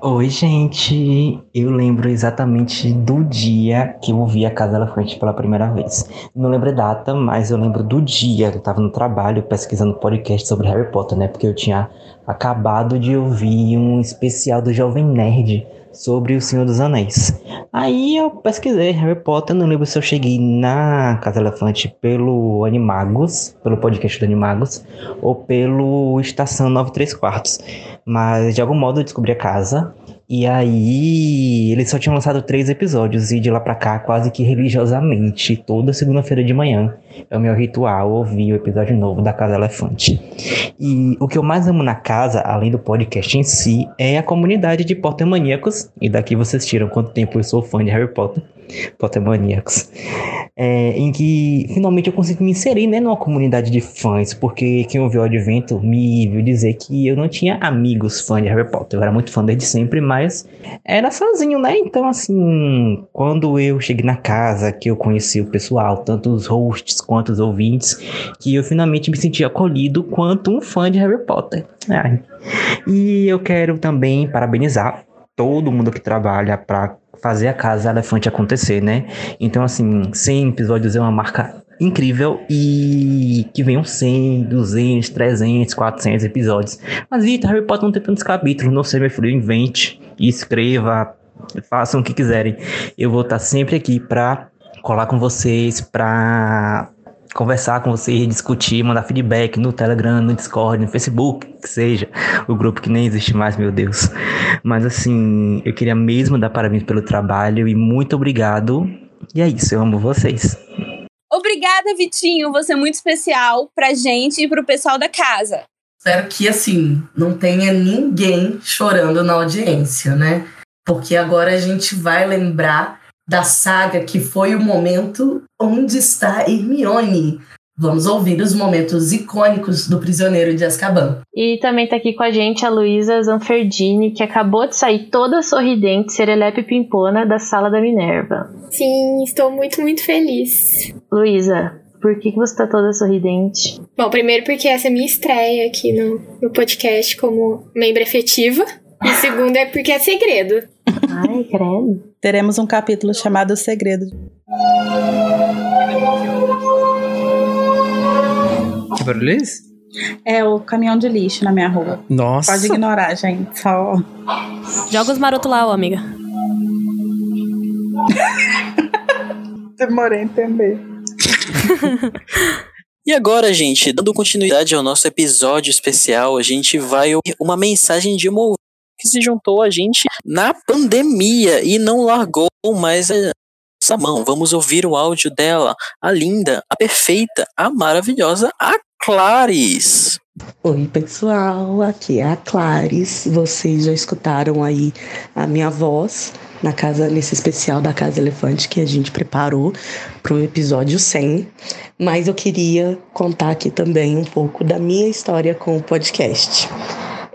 Oi, gente. Eu lembro exatamente do dia que eu vi a Casa Elefante pela primeira vez. Não lembro a data, mas eu lembro do dia. Eu tava no trabalho pesquisando podcast sobre Harry Potter, né? Porque eu tinha acabado de ouvir um especial do Jovem Nerd sobre o Senhor dos Anéis. Aí eu pesquisei Harry Potter, não lembro se eu cheguei na Casa Elefante pelo Animagos, pelo podcast do Animagos, ou pelo Estação 93 Quartos. Mas de algum modo eu descobri a casa. E aí, eles só tinham lançado três episódios, e de lá pra cá, quase que religiosamente, toda segunda-feira de manhã, é o meu ritual ouvir o episódio novo da Casa Elefante. E o que eu mais amo na casa, além do podcast em si, é a comunidade de Potter Maníacos, e daqui vocês tiram quanto tempo eu sou fã de Harry Potter. Potter Maníacos. É, em que finalmente eu consegui me inserir né, numa comunidade de fãs, porque quem ouviu o Advento me viu dizer que eu não tinha amigos fãs de Harry Potter. Eu era muito fã desde sempre, mas era sozinho, né? Então, assim, quando eu cheguei na casa, que eu conheci o pessoal, tanto os hosts quanto os ouvintes, que eu finalmente me senti acolhido quanto um fã de Harry Potter. Ai. E eu quero também parabenizar todo mundo que trabalha para fazer a Casa Elefante acontecer, né? Então, assim, 100 episódios é uma marca incrível e que venham 100, 200, 300, 400 episódios. Mas, Vitor, Harry Potter não tem tantos capítulos, não sei, meu filho, invente, escreva, façam o que quiserem. Eu vou estar sempre aqui para colar com vocês, para conversar com vocês, discutir, mandar feedback no Telegram, no Discord, no Facebook, que seja, o grupo que nem existe mais, meu Deus. Mas assim, eu queria mesmo dar parabéns pelo trabalho e muito obrigado. E é isso, eu amo vocês. Obrigada, Vitinho. Você é muito especial pra gente e pro pessoal da casa. Espero que, assim, não tenha ninguém chorando na audiência, né? Porque agora a gente vai lembrar da saga que foi o momento onde está Hermione. Vamos ouvir os momentos icônicos do Prisioneiro de Azkaban. E também tá aqui com a gente a Luísa Zanferdini, que acabou de sair toda sorridente, serelepe pimpona da sala da Minerva. Sim, estou muito, muito feliz. Luísa, por que, que você tá toda sorridente? Bom, primeiro porque essa é a minha estreia aqui no, no podcast como membro efetiva. E segundo é porque é segredo. Ai, credo. Teremos um capítulo chamado O Segredo. Que barulho é esse? É o caminhão de lixo na minha rua. Nossa. Pode ignorar, gente. Só. Joga os marotos lá, ô amiga. Demorei a entender. E agora, gente, dando continuidade ao nosso episódio especial, a gente vai ouvir uma mensagem de uma ouvinte que se juntou a gente na pandemia e não largou mais essa mão. Vamos ouvir o áudio dela, a linda, a perfeita, a maravilhosa, a Clares. Oi, pessoal, aqui é a Clares. Vocês já escutaram aí a minha voz na casa nesse especial da Casa Elefante que a gente preparou para o episódio 100, mas eu queria contar aqui também um pouco da minha história com o podcast.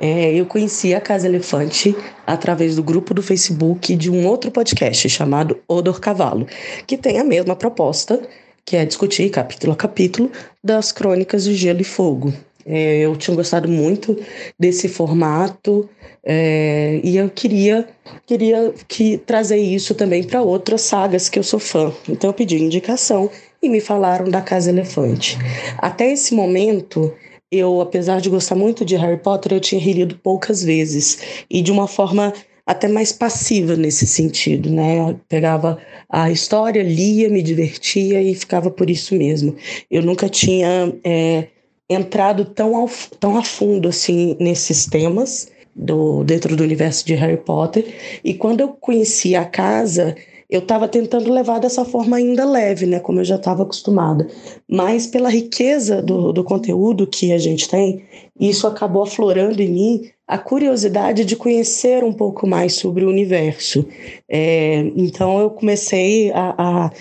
É, eu conheci a Casa Elefante através do grupo do Facebook de um outro podcast chamado Odor Cavalo, que tem a mesma proposta, que é discutir capítulo a capítulo das crônicas de Gelo e Fogo. É, eu tinha gostado muito desse formato é, e eu queria queria que trazer isso também para outras sagas que eu sou fã. Então eu pedi indicação e me falaram da Casa Elefante. Até esse momento eu, apesar de gostar muito de Harry Potter, eu tinha relido poucas vezes e de uma forma até mais passiva nesse sentido, né? Eu pegava a história, lia, me divertia e ficava por isso mesmo. Eu nunca tinha é, entrado tão, ao, tão a fundo assim nesses temas do dentro do universo de Harry Potter e quando eu conheci a casa eu estava tentando levar dessa forma ainda leve, né, como eu já estava acostumada. Mas pela riqueza do, do conteúdo que a gente tem, isso acabou aflorando em mim a curiosidade de conhecer um pouco mais sobre o universo. É, então eu comecei a, a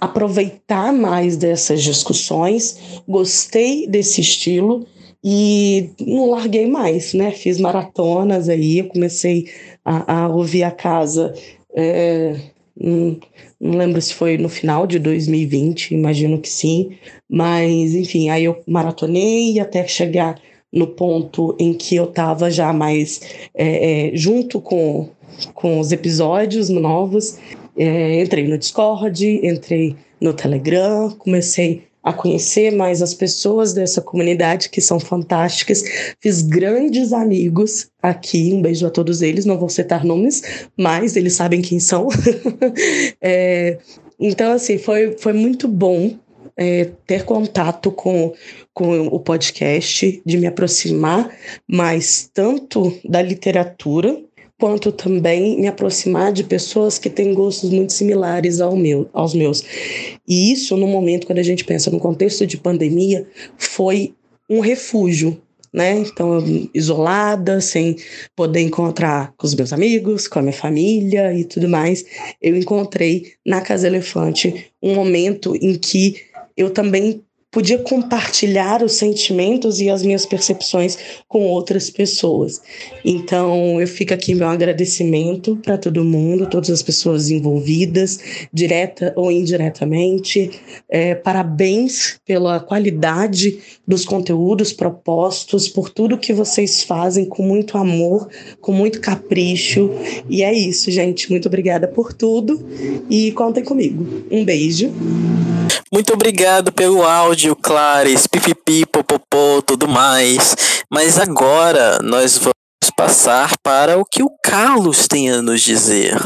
aproveitar mais dessas discussões, gostei desse estilo e não larguei mais, né? Fiz maratonas aí, comecei a, a ouvir a casa. É, não, não lembro se foi no final de 2020, imagino que sim. Mas, enfim, aí eu maratonei até chegar no ponto em que eu estava já mais é, é, junto com, com os episódios novos. É, entrei no Discord, entrei no Telegram, comecei a conhecer mais as pessoas dessa comunidade que são fantásticas. Fiz grandes amigos aqui. Um beijo a todos eles. Não vou citar nomes, mas eles sabem quem são. é, então, assim, foi, foi muito bom é, ter contato com, com o podcast, de me aproximar mais tanto da literatura quanto também me aproximar de pessoas que têm gostos muito similares ao meu, aos meus. E isso, no momento, quando a gente pensa no contexto de pandemia, foi um refúgio. Né? Então, isolada, sem poder encontrar com os meus amigos, com a minha família e tudo mais, eu encontrei na Casa Elefante um momento em que eu também podia compartilhar os sentimentos e as minhas percepções com outras pessoas. Então, eu fico aqui meu agradecimento para todo mundo, todas as pessoas envolvidas, direta ou indiretamente. É, parabéns pela qualidade dos conteúdos propostos, por tudo que vocês fazem com muito amor, com muito capricho. E é isso, gente. Muito obrigada por tudo e contem comigo. Um beijo. Muito obrigado pelo áudio, Clares, pipipi, popopô, tudo mais. Mas agora nós vamos passar para o que o Carlos tem a nos dizer.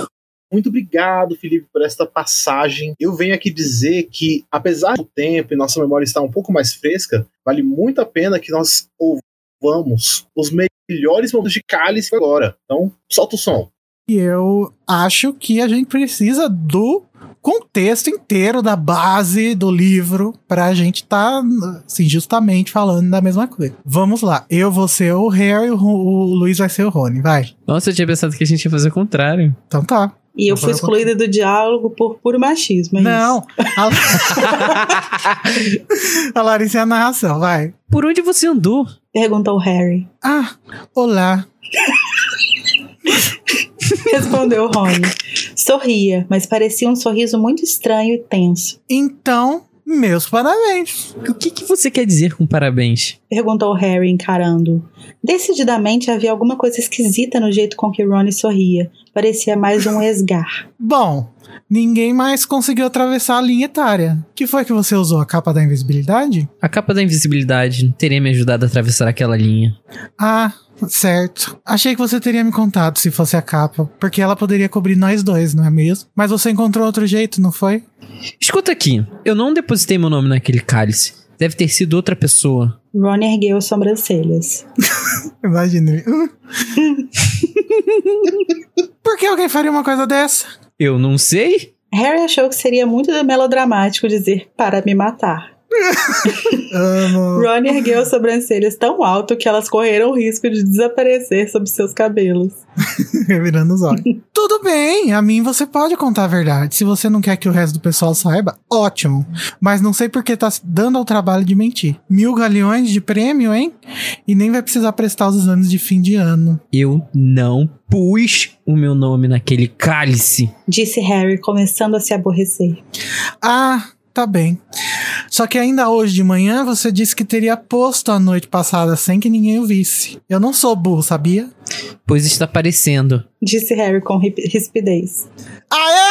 Muito obrigado, Felipe, por esta passagem. Eu venho aqui dizer que, apesar do tempo e nossa memória estar um pouco mais fresca, vale muito a pena que nós ouvamos os melhores momentos de Cálice agora. Então, solta o som. E eu acho que a gente precisa do contexto inteiro da base do livro pra gente tá, assim, justamente falando da mesma coisa. Vamos lá. Eu vou ser o Harry, o, o Luiz vai ser o Rony, vai. Nossa, eu tinha pensado que a gente ia fazer o contrário. Então tá. E eu fui excluída do diálogo por puro machismo. É Não. A... a Larissa é a narração, vai. Por onde você andou? Perguntou o Harry. Ah, olá. Respondeu Rony. Sorria, mas parecia um sorriso muito estranho e tenso. Então, meus parabéns. O que, que você quer dizer com parabéns? Perguntou Harry, encarando. Decididamente havia alguma coisa esquisita no jeito com que Ronnie sorria. Parecia mais um esgar. Bom, ninguém mais conseguiu atravessar a linha etária. Que foi que você usou? A capa da invisibilidade? A capa da invisibilidade não teria me ajudado a atravessar aquela linha. Ah, certo. Achei que você teria me contado se fosse a capa, porque ela poderia cobrir nós dois, não é mesmo? Mas você encontrou outro jeito, não foi? Escuta aqui, eu não depositei meu nome naquele cálice. Deve ter sido outra pessoa. Ron ergueu as sobrancelhas. Imagina. Por que alguém faria uma coisa dessa? Eu não sei. Harry achou que seria muito melodramático dizer para me matar. Amo. Ron ergueu as sobrancelhas tão alto que elas correram o risco de desaparecer sob seus cabelos. Revirando os olhos. Tudo bem, a mim você pode contar a verdade. Se você não quer que o resto do pessoal saiba, ótimo. Mas não sei por que tá dando ao trabalho de mentir. Mil galeões de prêmio, hein? E nem vai precisar prestar os exames de fim de ano. Eu não pus o meu nome naquele cálice. Disse Harry, começando a se aborrecer. Ah, tá bem. Só que ainda hoje de manhã você disse que teria posto a noite passada sem que ninguém o visse. Eu não sou burro, sabia? Pois está parecendo. Disse Harry com rispidez. Ah, é?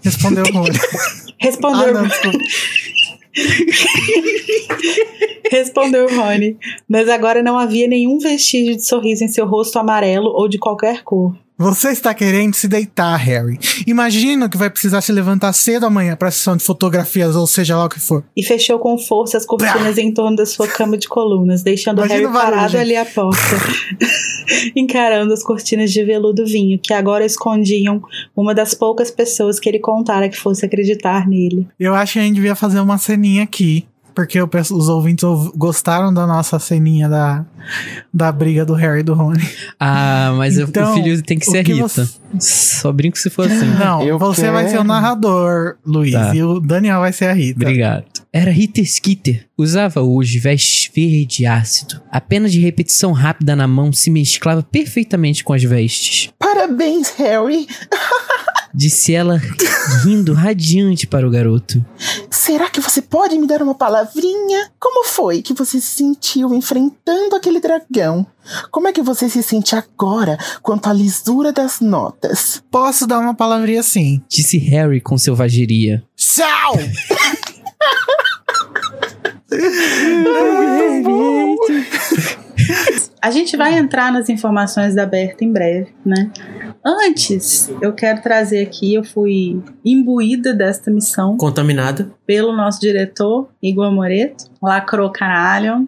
Respondeu o Rony. Respondeu. Ah, não. Respondeu Rony. Mas agora não havia nenhum vestígio de sorriso em seu rosto amarelo ou de qualquer cor. Você está querendo se deitar, Harry. Imagina que vai precisar se levantar cedo amanhã para a sessão de fotografias, ou seja lá o que for. E fechou com força as cortinas em torno da sua cama de colunas, deixando Imagina Harry barulho, parado gente. ali à porta, encarando as cortinas de veludo vinho, que agora escondiam uma das poucas pessoas que ele contara que fosse acreditar nele. Eu acho que a gente devia fazer uma ceninha aqui. Porque eu penso- os ouvintes ouv- gostaram da nossa ceninha da, da briga do Harry e do Rony. Ah, mas o- Então, o filho tem que ser que Rita. você- Só brinco se for assim. Não, você vai ser o narrador, Luiz. Tá. E o Daniel vai ser a Rita. Obrigado. Era Rita Skeeter. Usava hoje vestes verde ácido. A pena de repetição rápida na mão se mesclava perfeitamente com as vestes. Parabéns, Harry. Disse ela, rindo radiante para o garoto. será que você pode me dar uma palavrinha? Como foi que você se sentiu enfrentando aquele dragão? Como é que você se sente agora quanto à lisura das notas? Posso dar uma palavrinha sim. Disse Harry com selvageria. Tchau! A gente vai entrar nas informações da Berta em breve, né? Antes, eu quero trazer aqui, eu fui imbuída desta missão Contaminada. pelo nosso diretor, Igor Moreto, lacrou caralho,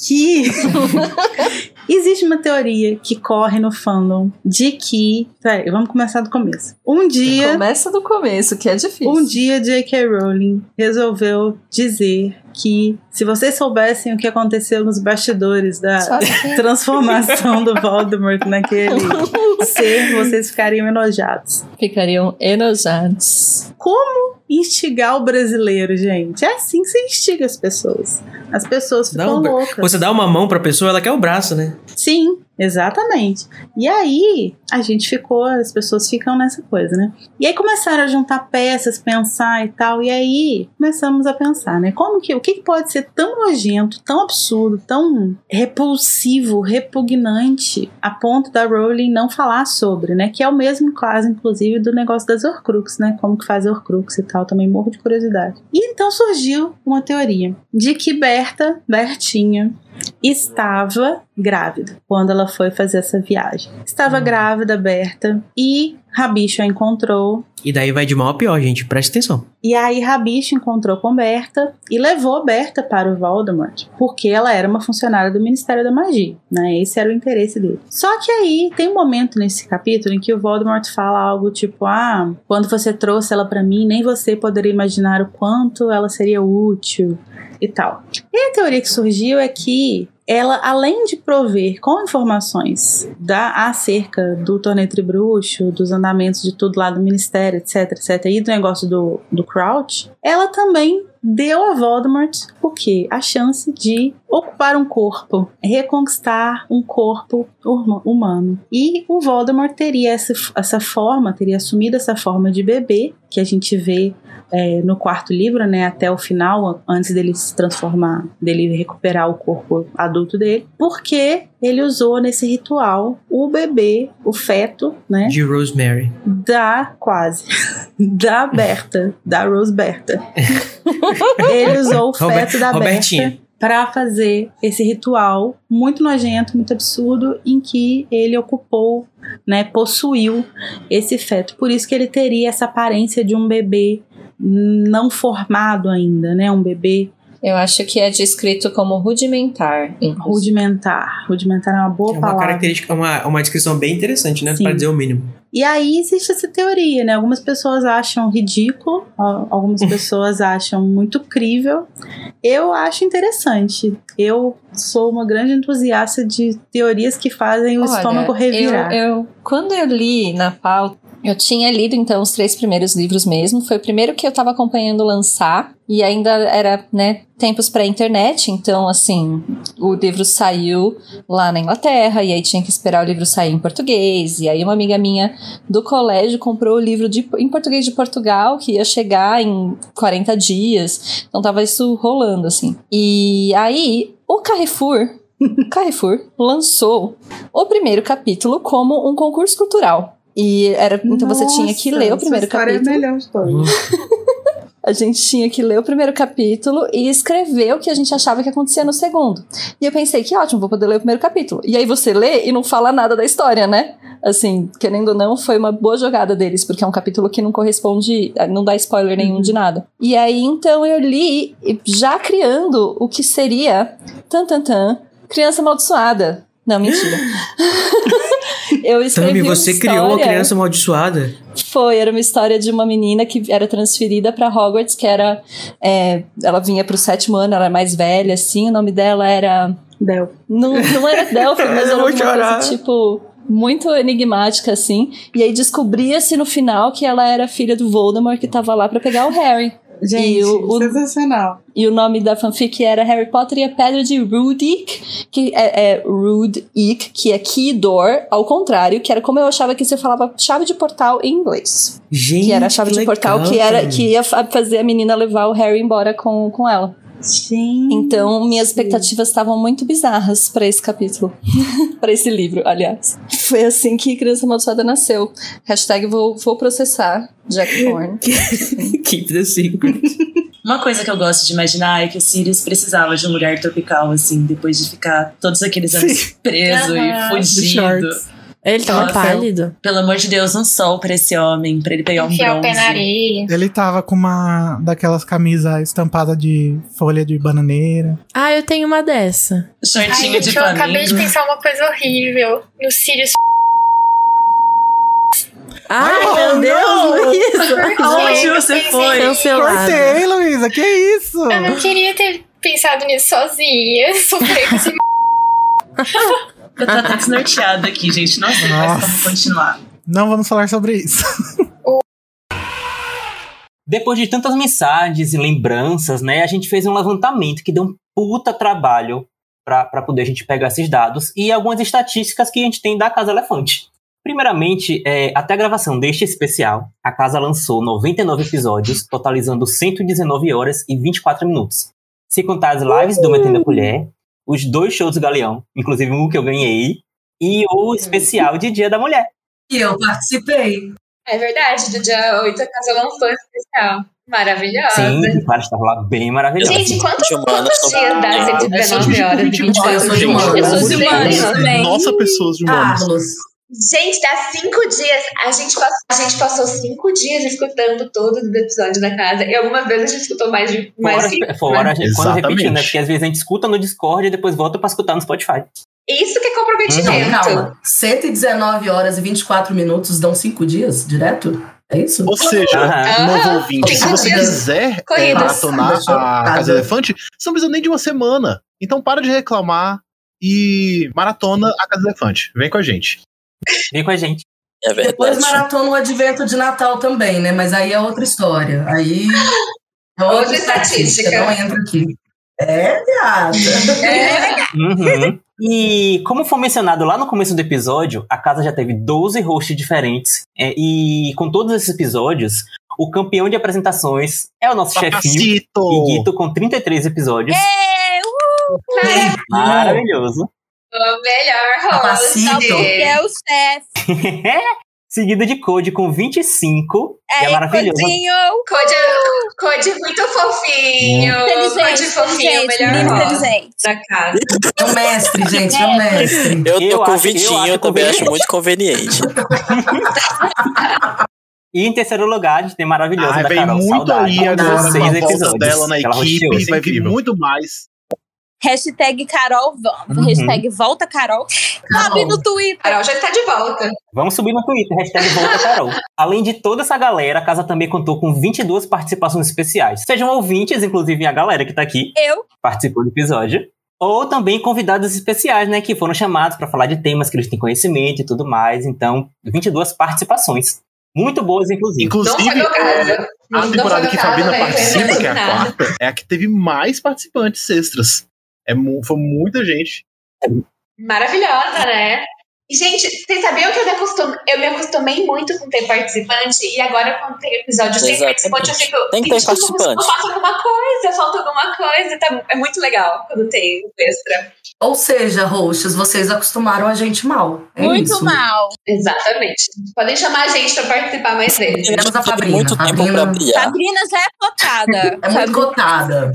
que existe uma teoria que corre no fandom de que. Peraí, vamos começar do começo. Um dia. Começa do começo, que é difícil. Um dia J.K. Rowling resolveu dizer que se vocês soubessem o que aconteceu nos bastidores da transformação do Voldemort naquele ser, vocês ficariam enojados. Ficariam enojados. Como instigar o brasileiro, gente? É assim que você instiga as pessoas. As pessoas ficam bra- loucas. Você dá uma mão pra pessoa, ela quer o braço, né? Sim, exatamente. E aí, a gente ficou, as pessoas ficam nessa coisa, né? E aí começaram a juntar peças, pensar e tal. E aí começamos a pensar, né? Como que, o que pode ser tão nojento, tão absurdo, tão repulsivo, repugnante, a ponto da Rowling não falar sobre, né? Que é o mesmo caso, inclusive, do negócio das Horcrux, né? Como que faz Horcrux e tal. Também morro de curiosidade. E então surgiu uma teoria de que Berta, Bertinha, estava grávida quando ela foi fazer essa viagem. Estava grávida, Berta, e Rabicho a encontrou. E daí vai de mal a pior, gente. Preste atenção. E aí Rabicho encontrou com Berta e levou Berta para o Voldemort, porque ela era uma funcionária do Ministério da Magia, né? Esse era o interesse dele. Só que aí tem um momento nesse capítulo em que o Voldemort fala algo tipo: "Ah, quando você trouxe ela para mim, nem você poderia imaginar o quanto ela seria útil" e tal. E a teoria que surgiu é que ela, além de prover com informações da acerca do torneio tribruxo, dos andamentos de tudo lá do ministério, etc, etc, e do negócio do, do Crouch, ela também deu a Voldemort o quê? A chance de ocupar um corpo, reconquistar um corpo huma- humano. E o Voldemort teria essa, essa forma, teria assumido essa forma de bebê, que a gente vê é, no quarto livro, né, até o final, antes dele se transformar, dele recuperar o corpo adulto dele, porque ele usou nesse ritual o bebê, o feto, né, De Rosemary. da quase da Berta, da Rose Berta. ele usou o feto Robert- da Robertinha. Berta para fazer esse ritual muito nojento, muito absurdo, em que ele ocupou, né, possuiu esse feto. Por isso que ele teria essa aparência de um bebê não formado ainda, né, um bebê Eu acho que é descrito como rudimentar. rudimentar. Rudimentar é uma boa É uma palavra. característica, uma, uma descrição bem interessante, né? Pra dizer o mínimo. E aí existe essa teoria, né? Algumas pessoas acham ridículo, algumas pessoas acham muito crível. Eu acho interessante. Eu sou uma grande entusiasta de teorias que fazem o Olha, estômago revirar. Eu, eu- quando eu li na pauta, eu tinha lido então os três primeiros livros mesmo. Foi o primeiro que eu tava acompanhando lançar. E ainda era, né, tempos pré-internet. Então, assim, o livro saiu lá na Inglaterra. E aí tinha que esperar o livro sair em português. E aí uma amiga minha do colégio comprou o livro de, em português de Portugal, que ia chegar em 40 dias. Então tava isso rolando, assim. E aí, o Carrefour Carrefour lançou o primeiro capítulo como um concurso cultural. E era, então você tinha que ler o primeiro capítulo. A gente tinha que ler o primeiro capítulo e escrever o que a gente achava que acontecia no segundo. E eu pensei que ótimo, vou poder ler o primeiro capítulo. E aí você lê e não fala nada da história, né? Assim, querendo ou não, foi uma boa jogada deles, porque é um capítulo que não corresponde, não dá spoiler nenhum de nada. E aí então eu li, já criando o que seria tan tan tan, criança amaldiçoada. Não, mentira. eu escrevi Tami, uma você criou a criança amaldiçoada. foi, era uma história de uma menina que era transferida pra Hogwarts, que era. é, ela vinha pro sétimo ano, ela era mais velha, assim, o nome dela era. Del. Não, não era Delphi, mas era uma coisa tipo. Muito enigmática, assim. E aí descobria-se no final que ela era filha do Voldemort que tava lá pra pegar o Harry. Gente, e o, o- sensacional. E o nome da fanfic era Harry Potter e a Pedra de Rudik, que é, é Rudik, que é key door, ao contrário, que era como eu achava que você falava chave de portal em inglês. Gente, que era a chave que de portal legal, que era que ia fa- fazer a menina levar o Harry embora com, com ela. Sim. Então, minhas expectativas estavam muito bizarras pra esse capítulo. pra esse livro, aliás. Foi assim que Criança Amaldiçoada nasceu. Hashtag vou, vou processar Jack Thorne. Keep the secret. Uma coisa que eu gosto de imaginar é que o Sirius precisava de um lugar tropical, assim, depois de ficar todos aqueles anos preso e fugido. Ele tava Nossa, pálido. Pelo amor de Deus, um sol pra esse homem, pra ele pegar um Enfiar o pé bronze. na areia. Ele tava com uma daquelas camisas estampadas de folha de bananeira. Ah, eu tenho uma dessa. Shortinho Ai, gente, eu acabei de pensar uma coisa horrível. No Sirius. Ai, Oh, meu Deus, não! Luísa. Aonde você foi? Cancelada. Cortei, Luísa, que isso? Eu não queria ter pensado nisso sozinha. Sofrer com esse. Eu tô até desnorteada aqui, gente. Não sei mais como continuar. Não vamos falar sobre isso. Depois de tantas mensagens e lembranças, né, a gente fez um levantamento que deu um puta trabalho para poder a gente pegar esses dados e algumas estatísticas que a gente tem da Casa Elefante. Primeiramente, é, até a gravação deste especial, a casa lançou 99 episódios, totalizando 119 horas e 24 minutos. Se contar as lives do Metendo a Colher, os dois shows do Galeão, inclusive um que eu ganhei, e o especial de Dia da Mulher. E eu participei. É verdade, do dia 8 a casa lançou esse especial. Maravilhosa. Sim, vários estavam lá bem maravilhosos. Gente, quantos, quantos dias dá 119 horas e 24 Eu sou de. Eu sou de humanas também. Nossa, pessoas de humanos. Carlos. Gente, dá cinco dias. A gente, passou, a gente passou cinco dias escutando todos os episódios da casa. E algumas vezes a gente escutou mais de mais Fora, cinco. fora né? a gente, quando repetiu, né? Porque às vezes a gente escuta no Discord e depois volta pra escutar no Spotify. Isso que é Não, comprometimento. calma. 119 horas e 24 minutos dão 5 dias direto? É isso? Ou seja, Aham. novo ouvinte, se Cinco você quiser é, Corridas. maratonar a Casa. Casa Elefante, você não precisa nem de uma semana. Então para de reclamar e maratona a Casa Elefante. Vem com a gente. Vem com a gente. É Depois maratona o advento de Natal também, né? Mas aí é outra história. Aí é outra, estatística. Não entra aqui. É, viada. Uhum. E como foi mencionado lá no começo do episódio, a casa já teve 12 hosts diferentes. é, e com todos esses episódios, o campeão de apresentações é o nosso chefinho, Papacito! Iguito, com 33 episódios. É, uhul! Maravilhoso. O melhor host. Papacito. É o chefe. Seguido de Code com 25. que é Aí, maravilhoso. Codinho. Code, Code muito fofinho. Inteligente, Code fofinho, o inteligente, melhor inteligente. da casa. É um mestre, gente. É um mestre. Eu tô Eu com acho- eu 20, eu, acho também acho muito conveniente. E em terceiro lugar, a gente tem maravilhoso Ah, da vem Carol muito Saudade, aí com agora 16 com a volta episódios. dela na equipe. é Vai vir muito mais. Hashtag Carol, Uhum. hashtag volta Carol. Sabe no Twitter. Carol já tá de volta. Vamos subir no Twitter, hashtag Volta Carol. Além de toda essa galera, a casa também contou com 22 participações especiais. Sejam ouvintes, inclusive a galera que tá aqui, Eu. participou do episódio. Ou também convidados especiais, né, que foram chamados para falar de temas que eles têm conhecimento e tudo mais. Então, 22 participações. Muito boas, inclusive. Inclusive, é, a foi temporada meu que né? participa, que é a quarta, é a que teve mais participantes extras. É, foi muita gente. Maravilhosa, né? E, gente, vocês sabiam que eu me, acostum... eu me acostumei muito com ter participante e agora quando tem episódio sem participante, eu fico. Tem que ter "Gente, como participante." Falta alguma coisa, falta alguma coisa. Tá... É muito legal quando tem extra. Ou seja, hosts, vocês acostumaram a gente mal. É Muito isso. mal. Exatamente. Podem chamar a gente pra participar mais vezes. Tivemos a Fabrina. muito tempo Fabrina. Sabrina já é cotada. é muito cotada.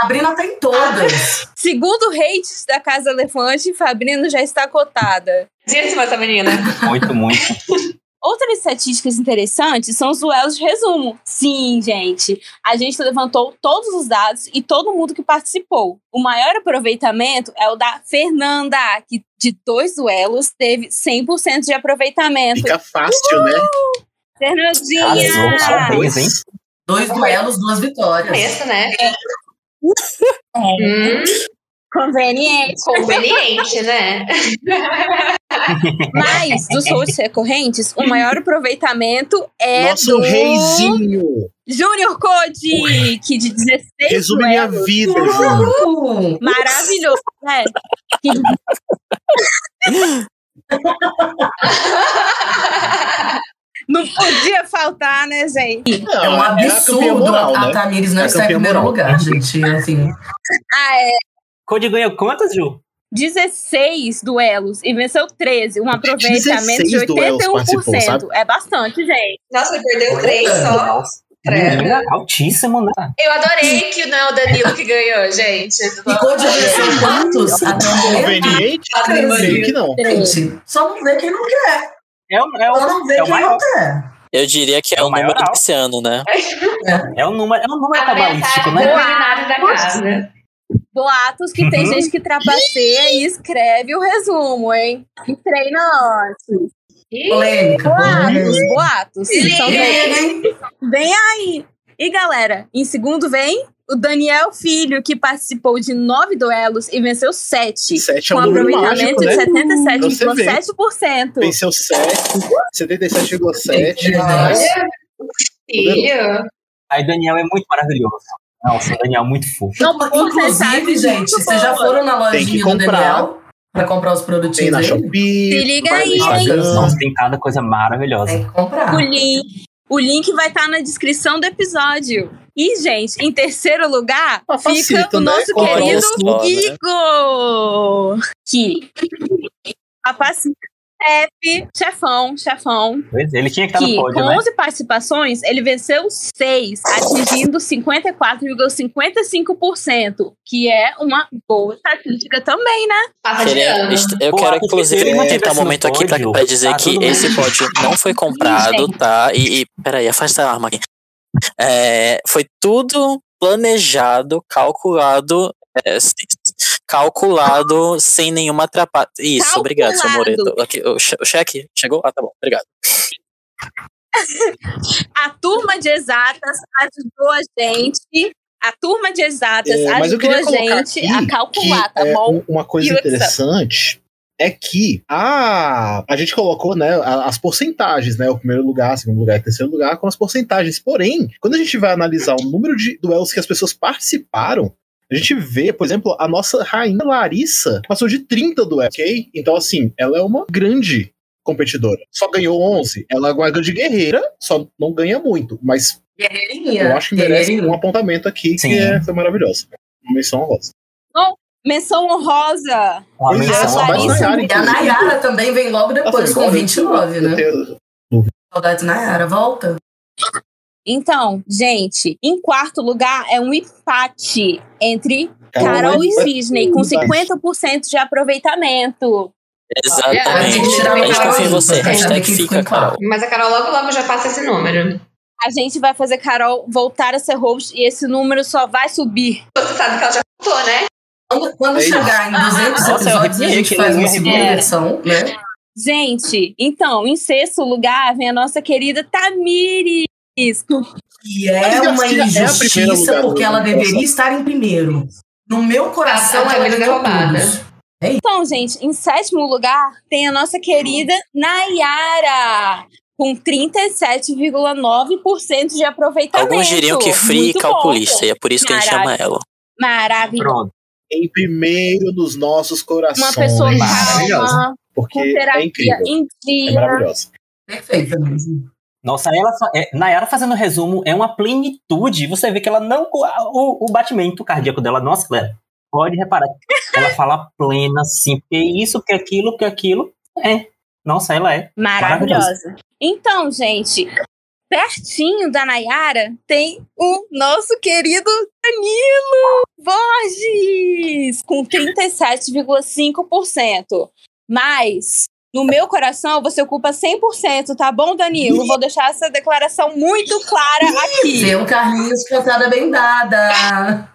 Fabrina tem todas. Segundo hates da Casa Elefante, Fabrina já está cotada. Díssima essa menina. Muito, muito. Outras estatísticas interessantes são os duelos de resumo. Sim, gente. A gente levantou todos os dados e todo mundo que participou. O maior aproveitamento é o da Fernanda, que de dois duelos teve 100% de aproveitamento. Fica fácil, né? Fernandinha! Arrasou, parabéns, hein? Dois duelos, duas vitórias. Isso, né? É. Hum, Conveniente. conveniente, né? Mas, dos hosts recorrentes, o maior aproveitamento é Nosso do... reizinho. Júnior Code, que de 16 Resume minha duelos. vida, Uhul. Júnior. Maravilhoso, né? Que de- Não podia faltar, né, gente? é um absurdo a Tamires não estar em primeiro lugar, gente. Assim, Ah, é. Code ganhou quantas, Ju? 16 duelos e venceu 13, um aproveitamento de 16 duelos participou, 81%. sabe? É bastante, gente. Nossa, ele perdeu três só. Nossa, Credo. menina, altíssimo, né? Eu adorei que não é o Danilo que ganhou, gente. Ficou de venceu quantos? Conveniente? Creio que não. Gente, só não vê quem não quer. É o, é o, Só não vê é o maior. quer. Eu diria que é, o número maioral. desse ano, né? É um número, é um número A cabalístico, né? do seminário da casa. Boatos que tem Uhum. gente que trapaceia e escreve o resumo, hein? E treina antes. Polêmica, Boatos, boatos. Então, vem, vem aí. E galera, em segundo vem o Daniel Filho, que participou de nove duelos e venceu sete. Sete é um com número aproveitamento mágico, né? de Você vê. 77,7%. Venceu 7, 77,7. Filho. Aí Daniel é muito maravilhoso. Nossa, o Daniel é muito fofo. Não, Inclusive, gente, vocês já foram na Tem lojinha do comprar. Daniel pra comprar os Tem produtinhos na dele? Shopee. Se liga aí, Instagram. Nossa, tem cada coisa maravilhosa. Tem que comprar. O link, o link vai estar na descrição do episódio. E, gente, em terceiro lugar Ah, fica facilita, o né? nosso Olha querido só, né? Igor. Que capacita chefe, chefão, chefão. Pois é, ele tinha que estar Que no pódio, com né? 11 participações, ele venceu 6, atingindo 54,55%, que é uma boa estatística também, né? Est- eu Pô, quero, inclusive, não tentar um momento aqui pra, pra dizer tá que esse pódio não foi comprado, tá? E, e peraí, afasta a arma aqui. É, foi tudo planejado, calculado, é, calculado sem nenhuma atrapalha. Isso, obrigado, seu Calculado. Moreto. Aqui, o, che- o cheque chegou? Ah, tá bom, obrigado. A turma de exatas ajudou a gente. A turma de exatas É, ajudou a gente aqui a calcular, tá é, bom? um- uma coisa E interessante é que a, a gente colocou né, as porcentagens, né? O primeiro lugar, segundo lugar e terceiro lugar, com as porcentagens. Porém, quando a gente vai analisar o número de duelos que as pessoas participaram, a gente vê, por exemplo, a nossa rainha Larissa passou de 30 duelos, ok? Então, assim, ela é uma grande competidora. Só ganhou 11. Ela guarda de guerreira, só não ganha muito. Mas Guerreirinha. eu acho que merece um apontamento aqui Sim. que é, foi maravilhoso. Uma menção honrosa. Menção honrosa. É, menção E a Nayara também vem logo depois, Nossa, com agora 29, eu né? Saudades Nayara, volta. Então, gente, em quarto lugar é um empate entre Carol Carol e Sidney, com vai- 50% de aproveitamento. Exatamente. a gente A gente Carol confia em você. Ímpar. Hashtag fica? Carol. Mas a Carol logo logo já passa esse número. A gente vai fazer Carol voltar a ser host e esse número só vai subir. Você sabe que ela já voltou, né? Quando, quando É chegar em 200 Nossa, episódios, a gente que faz ele uma segunda versão, né? Gente, então, em sexto lugar vem a nossa querida Tamires. E é uma Garcia é a primeira injustiça do- porque ela deveria processo. estar em primeiro. No meu coração, A- a ela é roubada. Então, gente, em sétimo lugar tem a nossa querida Nayara, com 37,9% de aproveitamento. Alguns diriam que free Muito calculista, bom. e é por isso que a gente chama ela. Maravilhoso. Pronto. Em primeiro nos nossos corações. Uma pessoa Maravilhosa. calma, Porque com é terapia incrível. em É dia. maravilhosa. Perfeita mesmo. Nossa, ela fa- é, Nayara fazendo resumo é uma plenitude. Você vê que ela não. O, o batimento cardíaco dela não acelera. Pode reparar. Ela fala plena, assim, porque isso, porque aquilo, porque aquilo. É. Nossa, ela é. Maravilhosa. Então, gente, pertinho da Nayara tem o nosso querido Danilo Borges, com 37,5%. Mas, no meu coração, você ocupa 100%, tá bom, Danilo? Vou deixar essa declaração muito clara aqui. Seu Carlinhos, cantada bem dada.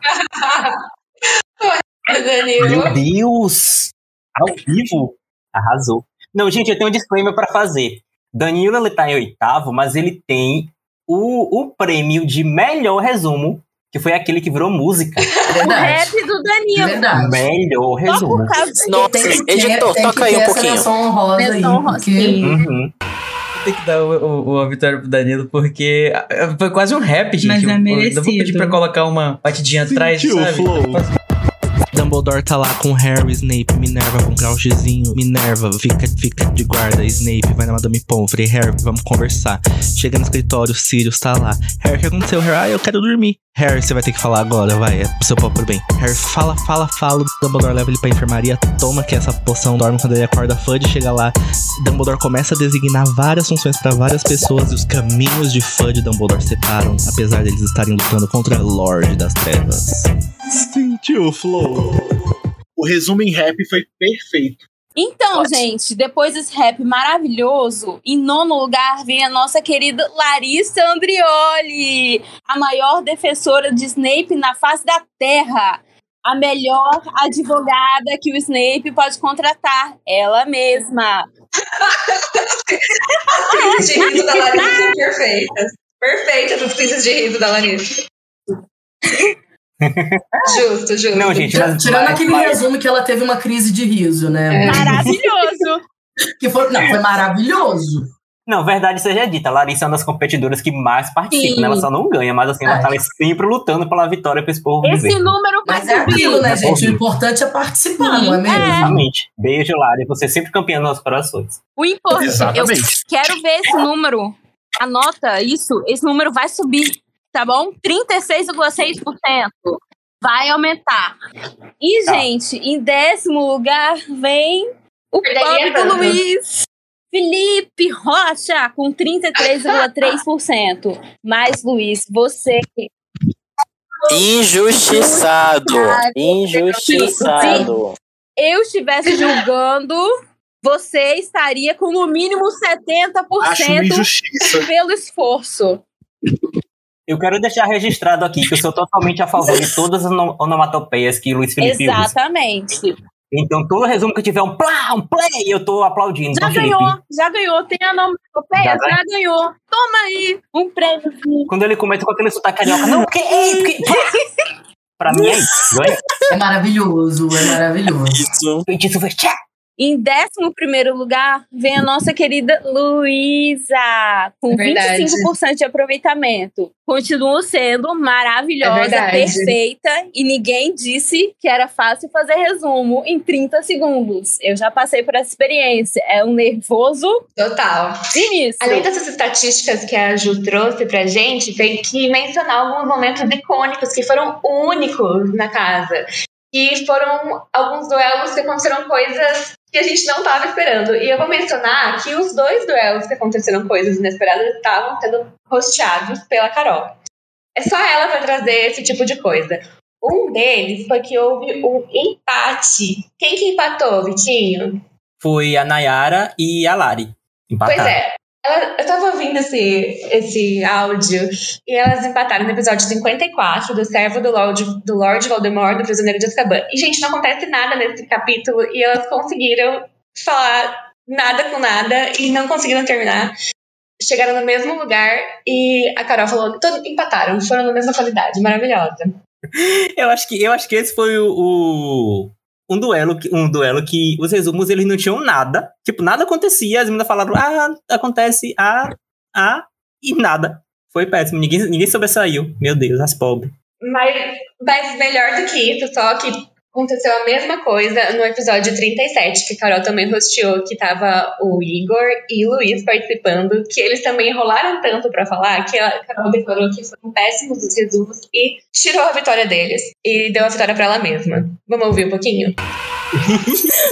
Danilo. Meu Deus! Ao vivo? Arrasou. Não, gente, eu tenho um disclaimer pra fazer. Danilo, ele tá em oitavo, mas ele tem o, o prêmio de melhor resumo que foi aquele que virou música. O rap do Danilo. O melhor resumo. por causa Nossa, editor, toca aí um pouquinho. Menção rosa. Sim. Uhum. Tem que dar o, o, a vitória pro Danilo, porque ah, foi quase um rap, gente. Mas é merecido. Eu vou pedir pra colocar uma batidinha atrás, Sentiu o sabe? flow. Dumbledore tá lá com Harry, Snape, Minerva com Crouchzinho. Minerva, fica, fica de guarda. Snape vai na Madame Pomfrey. Harry, vamos conversar. Chega no escritório, Sirius tá lá. Harry, o que aconteceu? Harry, ah, eu quero dormir. Harry, você vai ter que falar agora, vai, é pro seu próprio bem. Harry fala, fala, fala. Dumbledore leva ele pra enfermaria, toma que essa poção dorme quando ele acorda. Fudge chega lá. Dumbledore começa a designar várias funções pra várias pessoas e os caminhos de Fudge e Dumbledore separam, apesar deles estarem lutando contra Lorde das Trevas. Sentiu o flow. O resumo em rap foi perfeito. Então, gente, depois desse rap maravilhoso, em nono lugar vem a nossa querida Larissa Andrioli, a maior defensora de Snape na face da Terra. A melhor advogada que o Snape pode contratar, ela mesma. As crises de riso da Larissa são perfeitas. Perfeitas as crises de riso da Larissa. Justo, justo. Não, gente, mas- Tirando mas- aquele mas- resumo que ela teve uma crise de riso, né? É. Maravilhoso! que foi, não, foi maravilhoso. Não, verdade seja dita, a Larissa é uma das competidoras que mais participa, Sim. né? Ela só não ganha, mas assim, ela É. tá sempre lutando pela vitória pra esse povo Esse viver. número vai Mas é subir. aquilo, né, É gente? O horrível. importante é participar, Sim, não é mesmo? é. Exatamente. Beijo, Lari. Você é sempre campeã nos nossos corações. O importante, eu Exatamente. quero ver esse número. Anota isso, esse número vai subir, tá bom? 36,6%. Vai aumentar. E, Tá. gente, em décimo lugar vem o pobre do. Luiz. Felipe Rocha, com 33,3%. Mas, Luiz, você Injustiçado. Injustiçado. eu estivesse julgando, você estaria com no mínimo Acho uma 70% injustiça. pelo esforço. Eu quero deixar registrado aqui que eu sou totalmente a favor de todas as ono- onomatopeias que Luiz Felipe usa. Exatamente. Então, todo resumo que tiver um plá, um play, eu tô aplaudindo. Já Então, Felipe, ganhou, já ganhou. Tem a onomatopeia, Já já, ganhou? ganhou. Toma aí um prêmio. Quando ele começa com aquele sotaque carioca, não, porque. Porque... pra mim é isso. ganha. É maravilhoso, é maravilhoso. Isso. Feitiço foi tchá. Em décimo primeiro lugar, vem a nossa querida Luísa, com É verdade. 25% de aproveitamento. Continua sendo É maravilhosa, verdade. perfeita, e ninguém disse que era fácil fazer resumo em 30 segundos. Eu já passei por essa experiência. É um nervoso Total. sinistro. Além dessas estatísticas que a Ju trouxe pra gente, tem que mencionar alguns momentos icônicos que foram únicos na casa. Que foram alguns duelos que aconteceram coisas que a gente não estava esperando. E eu vou mencionar que os dois duelos que aconteceram coisas inesperadas estavam sendo hosteados pela Carol. É só ela para trazer esse tipo de coisa. Um deles foi que houve um empate. Quem que empatou, Vitinho? Foi a Nayara e a Lari. Empataram. Pois é. Eu tava ouvindo esse, esse áudio e elas empataram no episódio 54 do Servo do Lord, do Lord Voldemort, do Prisioneiro de Azkaban. E, gente, não acontece nada nesse capítulo e elas conseguiram falar nada com nada e não conseguiram terminar. Chegaram no mesmo lugar e a Carol falou: "Todo- empataram, foram na mesma qualidade, maravilhosa. Eu acho que eu acho que esse foi o, o- um duelo que um duelo que os resumos eles não tinham nada, tipo nada acontecia, as meninas falaram ah acontece ah ah e nada. Foi péssimo, ninguém ninguém sobressaiu. Meu Deus, as pobres. Mas, mas melhor do que isso, só que aconteceu a mesma coisa no episódio 37, que Carol também hosteou, que tava o Igor e o Luiz participando, que eles também enrolaram tanto pra falar que a Carol declarou que foram péssimos os resumos e tirou a vitória deles. E deu a vitória pra ela mesma. Vamos ouvir um pouquinho?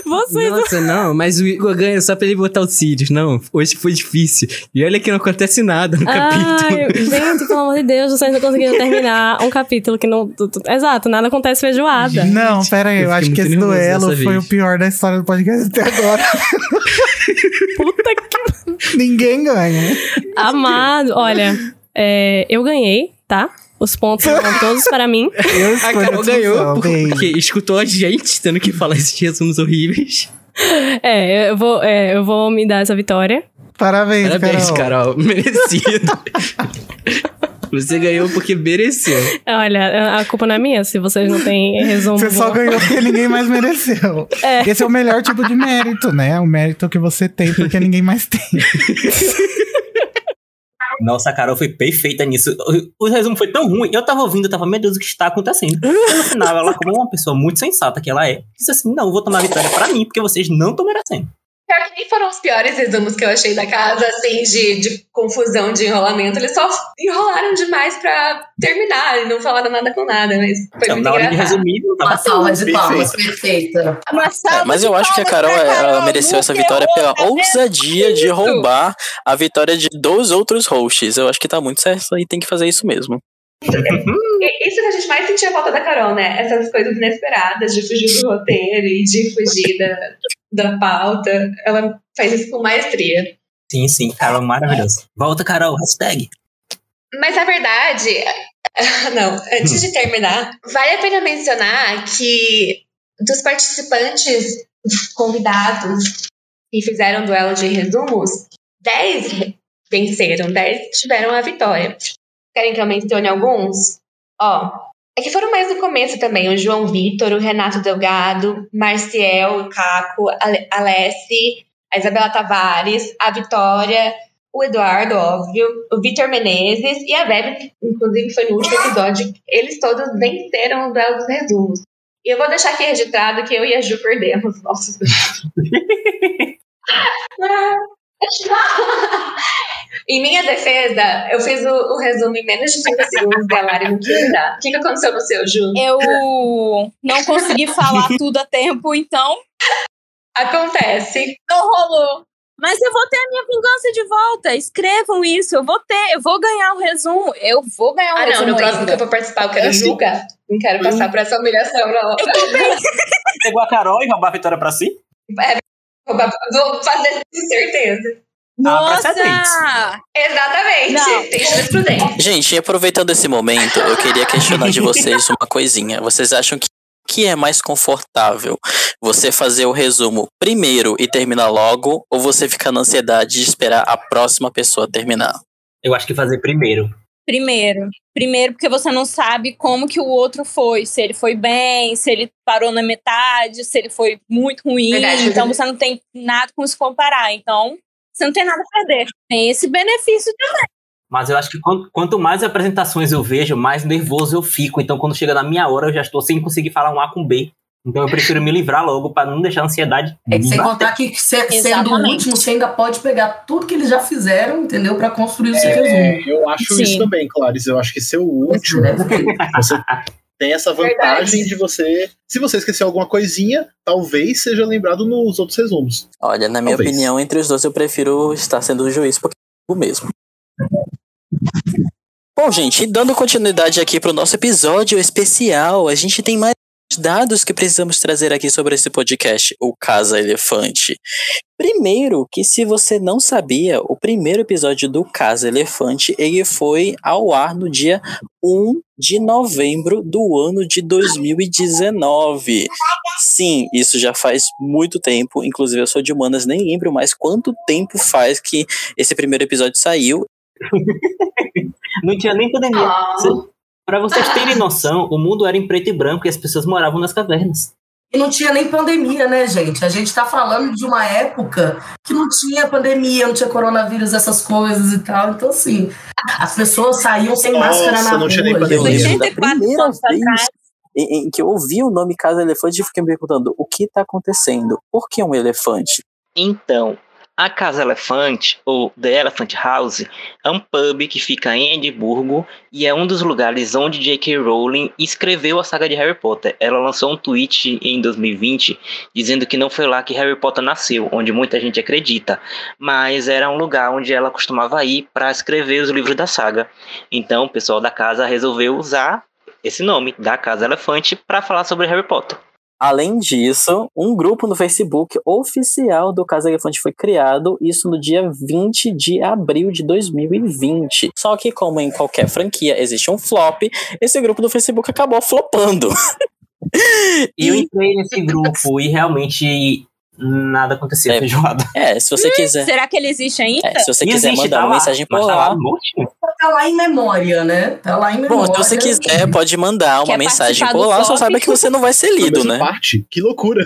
Vocês Nossa, não, mas o Igor ganha só pra ele botar o Sirius. Não, hoje foi difícil. E olha que não acontece nada no capítulo. Ai, gente, pelo amor de Deus, vocês não conseguiram terminar um capítulo que não. Exato, nada acontece feijoada. Não, pera aí, eu, Eu acho que esse duelo foi vez. o pior da história do podcast até agora. Puta que. Ninguém ganha. Amado, olha, é, eu ganhei, tá? Os pontos vão todos para mim. Eu A Carol a ganhou discussão, bem. porque escutou a gente tendo que falar esses resumos horríveis. É, eu vou, é, eu vou me dar essa vitória. Parabéns, Parabéns, Carol. Carol. Merecido. Você ganhou porque mereceu. Olha, a culpa não é minha se vocês não têm resumo. Você só bom. ganhou porque ninguém mais mereceu. É. Esse é o melhor tipo de mérito, né? O mérito que você tem porque ninguém mais tem. Nossa, a Carol foi perfeita nisso. O, o resumo foi tão ruim. Eu tava ouvindo, eu tava, meu Deus, o que está acontecendo? E no final, ela, como uma pessoa muito sensata que ela é, disse assim: não, eu vou tomar a vitória pra mim, porque vocês não estão merecendo. Pior que nem foram os piores resumos que eu achei da casa, assim, de, de confusão, de enrolamento. Eles só enrolaram demais pra terminar e não falaram nada com nada, mas foi muito engraçado. Uma salva de palmas, perfeita. É, mas eu acho que a Carol ela mereceu essa vitória pela ousadia de roubar a vitória de dois outros hosts. Eu acho que tá muito certo e tem que fazer isso mesmo. E Isso que a gente mais sentia falta da Carol, né? Essas coisas inesperadas de fugir do roteiro e de fugir da, da pauta. Ela faz isso com maestria. Sim, sim, Carol maravilhoso. Volta, Carol, hashtag. Mas a verdade, não, antes de terminar, vale a pena mencionar que dos participantes convidados que fizeram duelo de resumos, 10 venceram, 10 tiveram a vitória. Querem que eu mencione alguns? Ó, é que foram mais no começo também, o João Vitor, o Renato Delgado, Marciel, o Caco, a Ale- Alessi, a Isabela Tavares, a Vitória, o Eduardo, óbvio, o Vitor Menezes e a Bebe, inclusive foi no último episódio, eles todos venceram o duelo dos resumos. E eu vou deixar aqui registrado que eu e a Ju perdemos nossos Em minha defesa, eu fiz o, o resumo em menos de 30 segundos e a Lari não quis dar. O que, que aconteceu no seu, Ju? Eu não consegui falar tudo a tempo, então. Acontece. Não rolou. Mas eu vou ter a minha vingança de volta. Escrevam isso. Eu vou ter. Eu vou ganhar o resumo. Eu vou ganhar o Ah, resumo. não, no próximo ainda. que eu for participar, eu quero julgar. Não quero passar por essa humilhação, não. Eu também. Pegou a Carol e roubar a vitória pra si? É, vou fazer com certeza. Nossa! Exatamente. Não. Tem jurisprudência. Gente, e aproveitando esse momento, eu queria questionar de vocês uma coisinha. Vocês acham que que é mais confortável? Você fazer o resumo primeiro e terminar logo, ou você ficar na ansiedade de esperar a próxima pessoa terminar? Eu acho que fazer primeiro. Primeiro. Primeiro, porque você não sabe como que o outro foi. Se ele foi bem, se ele parou na metade, se ele foi muito ruim. Verdade. então você não tem nada com se comparar. Então, você não tem nada a perder. Tem esse benefício também. Mas eu acho que quanto, quanto mais apresentações eu vejo, mais nervoso eu fico. Então, quando chega na minha hora, eu já estou sem conseguir falar um A com B. Então, eu prefiro me livrar logo para não deixar a ansiedade. É que sem bater. contar que se- sendo o último, você ainda pode pegar tudo que eles já fizeram, entendeu? Pra construir o seu É, resumo. eu acho Sim. isso também, Clarice. Eu acho que ser o último, você tem essa vantagem de você. Se você esquecer alguma coisinha, talvez seja lembrado nos outros resumos. Olha, na minha Talvez. opinião, entre os dois, eu prefiro estar sendo o juiz porque é o mesmo. Bom, gente, e dando continuidade aqui pro nosso episódio especial, a gente tem mais dados que precisamos trazer aqui sobre esse podcast, o Casa Elefante. Primeiro, que se você não sabia, o primeiro episódio do Casa Elefante, ele foi ao ar no dia 1 de novembro do ano de 2019. Sim, isso já faz muito tempo, inclusive eu sou de humanas, nem lembro mais quanto tempo faz que esse primeiro episódio saiu. Não tinha nem pandemia. Ah. Pra vocês terem noção, o mundo era em preto e branco e as pessoas moravam nas cavernas. E não tinha nem pandemia, né, gente? A gente tá falando de uma época que não tinha pandemia, não tinha coronavírus, essas coisas e tal. Então, assim, as pessoas saíam sem Nossa, máscara na não rua. tinha nem Eu pandemia. lembro da primeira vez em, em que eu ouvi o nome Casa Elefante e fiquei me perguntando o que tá acontecendo? Por que um elefante? Então, a Casa Elefante, ou The Elephant House, é um pub que fica em Edimburgo e é um dos lugares onde J.K. Rowling escreveu a saga de Harry Potter. Ela lançou um tweet em 2020 dizendo que não foi lá que Harry Potter nasceu, onde muita gente acredita, mas era um lugar onde ela costumava ir para escrever os livros da saga. Então, o pessoal da casa resolveu usar esse nome, da Casa Elefante, para falar sobre Harry Potter. Além disso, um grupo no Facebook oficial do Casa Elefante foi criado, isso no dia 20 de abril de 2020. Só que, como em qualquer franquia existe um flop, esse grupo do Facebook acabou flopando. E eu entrei nesse grupo e realmente nada aconteceu, feijoada. É, se você quiser. Será que ele existe ainda? É, se você quiser Existe, mandar tá uma lá, mensagem por mas tá lá. lá no monte. Tá lá em memória, né? Tá lá em memória. Bom, se você quiser, pode mandar uma Quer mensagem por lá, só saiba que você não vai ser lido, né? parte? Que loucura.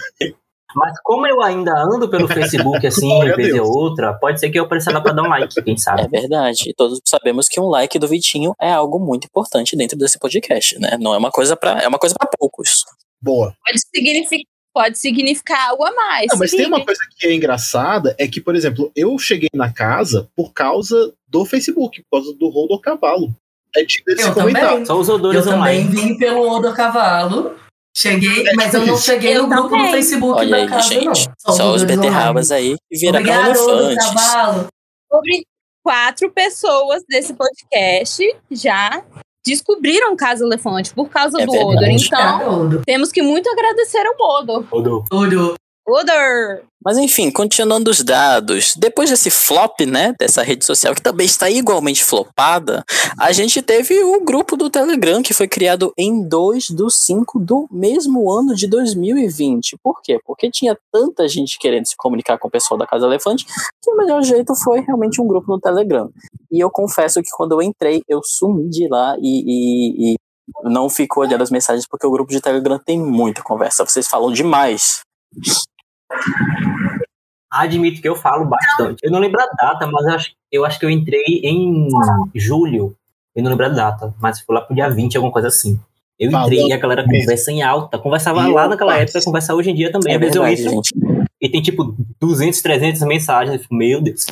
Mas como eu ainda ando pelo Facebook assim, Glória a vez ou outra, pode ser que eu apareça lá pra dar um like, quem sabe. É verdade. E todos sabemos que um like do Vitinho é algo muito importante dentro desse podcast, né? Não é uma coisa para é uma coisa para poucos. Boa. Pode significar, pode significar algo a mais. Não, mas tem uma coisa que é engraçada, é que, por exemplo, eu cheguei na casa por causa do Facebook, por causa do Rodo Cavalo. É de eles Eu comentar. também. Eu também vim pelo Odor Cavalo. Cheguei, mas eu não cheguei no grupo do Facebook Olha da aí, casa, não. gente. Só os Odores beterrabas aí que viraram elefantes. Cavalo. Sobre quatro pessoas desse podcast já descobriram o caso elefante por causa É do verdade. Odor. Então, Odor. temos que muito agradecer ao Odor. Odor. Odor. Odor. Mas enfim, continuando os dados, depois desse flop, né, dessa rede social que também está igualmente flopada, a gente teve o grupo do Telegram que foi criado em 2 do 5 do mesmo ano de 2020. Por quê? Porque tinha tanta gente querendo se comunicar com o pessoal da Casa Elefante que o melhor jeito foi realmente um grupo no Telegram. E eu confesso que quando eu entrei, eu sumi de lá e, e- e não fico olhando as mensagens porque o grupo de Telegram tem muita conversa. Vocês falam demais. Admito que eu falo bastante. Eu não lembro a data, mas eu acho, eu acho que eu entrei em julho. Eu não lembro a data, mas foi lá pro dia 20, alguma coisa assim. Eu entrei e a galera mesmo. conversa em alta. Conversava E lá naquela participo. época, conversa hoje em dia também. É Às vezes eu entro e tem tipo 200, 300 mensagens. Eu fico, meu Deus.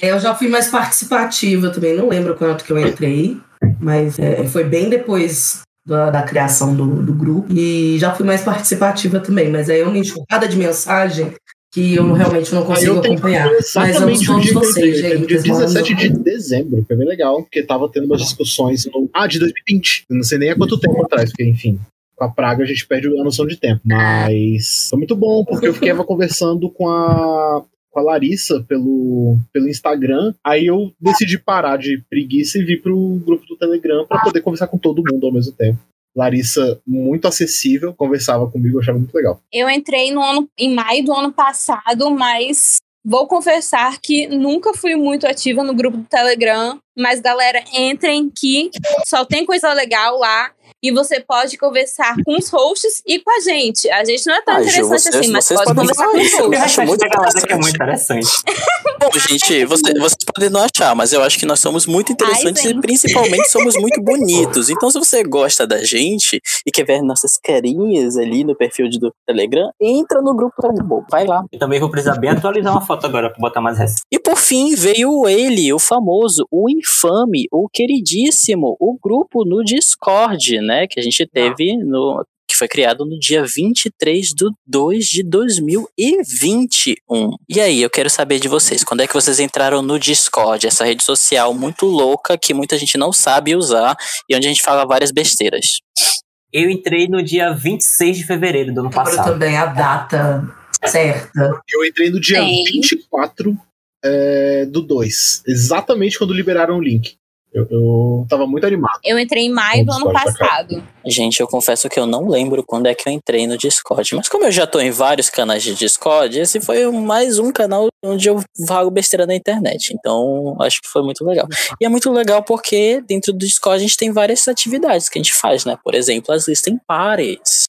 É, Eu já fui mais participativa também, não lembro quanto que eu entrei, mas é, foi bem depois da, da criação do, do grupo. E já fui mais participativa também, mas aí é uma enxurrada de mensagem que eu realmente não consigo acompanhar. Mas eu vocês, entrei, foi no gente. dia Vocês 17 mandam- de dezembro, foi bem legal, porque tava tendo umas discussões no... Ah, de 2020. Eu não sei nem há quanto tempo atrás, porque, enfim, com a praga a gente perde a noção de tempo. Mas foi muito bom, porque eu ficava conversando com a, com a Larissa pelo, pelo Instagram. Aí eu decidi parar de preguiça e vir pro grupo do Telegram pra poder conversar com todo mundo ao mesmo tempo. Larissa, muito acessível, conversava comigo, eu achava muito legal. Eu entrei no ano, em maio do ano passado, mas vou confessar que nunca fui muito ativa no grupo do Telegram. Mas, galera, entrem que só tem coisa legal lá. E você pode conversar com os hosts e com a gente. A gente não é tão Ah, interessante vocês- assim, mas vocês pode conversar com os isso, eu hosts. acho muito galera que é interessante. muito interessante. Bom, gente, você- vocês podem não achar, mas eu acho que nós somos muito interessantes Ai, e principalmente somos muito bonitos. Então, se você gosta da gente e quer ver nossas carinhas ali no perfil do Telegram, entra no grupo Telegram. Vai lá. Eu também vou precisar bem atualizar uma foto agora pra botar mais recente. E por fim veio ele, o famoso, o infame, o queridíssimo, o grupo no Discord, né? Que a gente teve no. Que foi criado no dia 23 de 2 de 2021. E aí, eu quero saber de vocês, quando é que vocês entraram no Discord, essa rede social muito louca que muita gente não sabe usar e onde a gente fala várias besteiras? Eu entrei no dia 26 de fevereiro do ano passado. também a data certa. Eu entrei no dia Sim. 24 é, do 2, exatamente quando liberaram o link. Eu, eu tava muito animado. Eu entrei em maio do ano passado. Gente, eu confesso que eu não lembro quando é que eu entrei no Discord. Mas como eu já tô em vários canais de Discord, esse foi mais um canal onde eu vago besteira na internet. Então, acho que foi muito legal. E é muito legal porque dentro do Discord a gente tem várias atividades que a gente faz, né? Por exemplo, as listas em pares.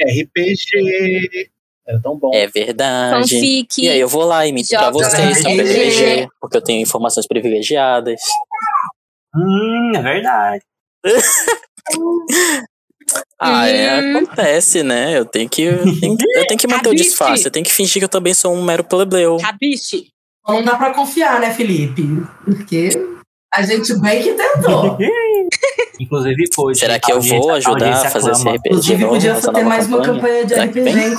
RPG. Era tão bom. É verdade. Fanfic, e aí eu vou lá e imito pra vocês sobre RPG. RPG, porque eu tenho informações privilegiadas. Hum, é verdade. Ah, é, Hum. acontece, né? Eu tenho que, eu tenho que, eu tenho que manter o disfarce. Eu tenho que fingir que eu também sou um mero plebeu. Rabiche. Não dá pra confiar, né, Felipe? Porque a gente bem que tentou. Inclusive, coach. Será que eu vou ajudar a fazer esse RPG? Inclusive, novo, podia ter mais uma campanha de Será RPG, vem? hein?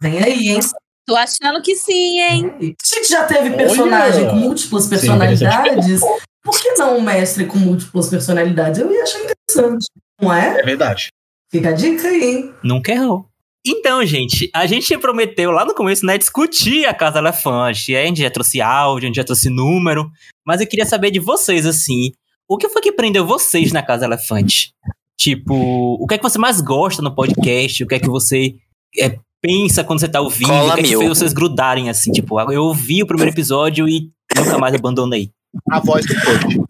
Vem aí, hein? Tô achando que sim, hein? A gente já teve personagem Olha! com múltiplas Sim, personalidades. Por que não um mestre com múltiplas personalidades? Eu ia achar interessante. Não é? É verdade. Fica a dica aí, hein? Nunca errou. Então, gente, a gente prometeu lá no começo, né, discutir a Casa Elefante. A gente já trouxe áudio, a gente já trouxe número. Mas eu queria saber de vocês, assim, o que foi que prendeu vocês na Casa Elefante? Tipo, o que é que você mais gosta no podcast? O que é que você é, pensa quando você tá ouvindo? Cola o que é que fez vocês grudarem, assim? Tipo, eu ouvi o primeiro episódio e nunca mais abandonei. A voz do coach.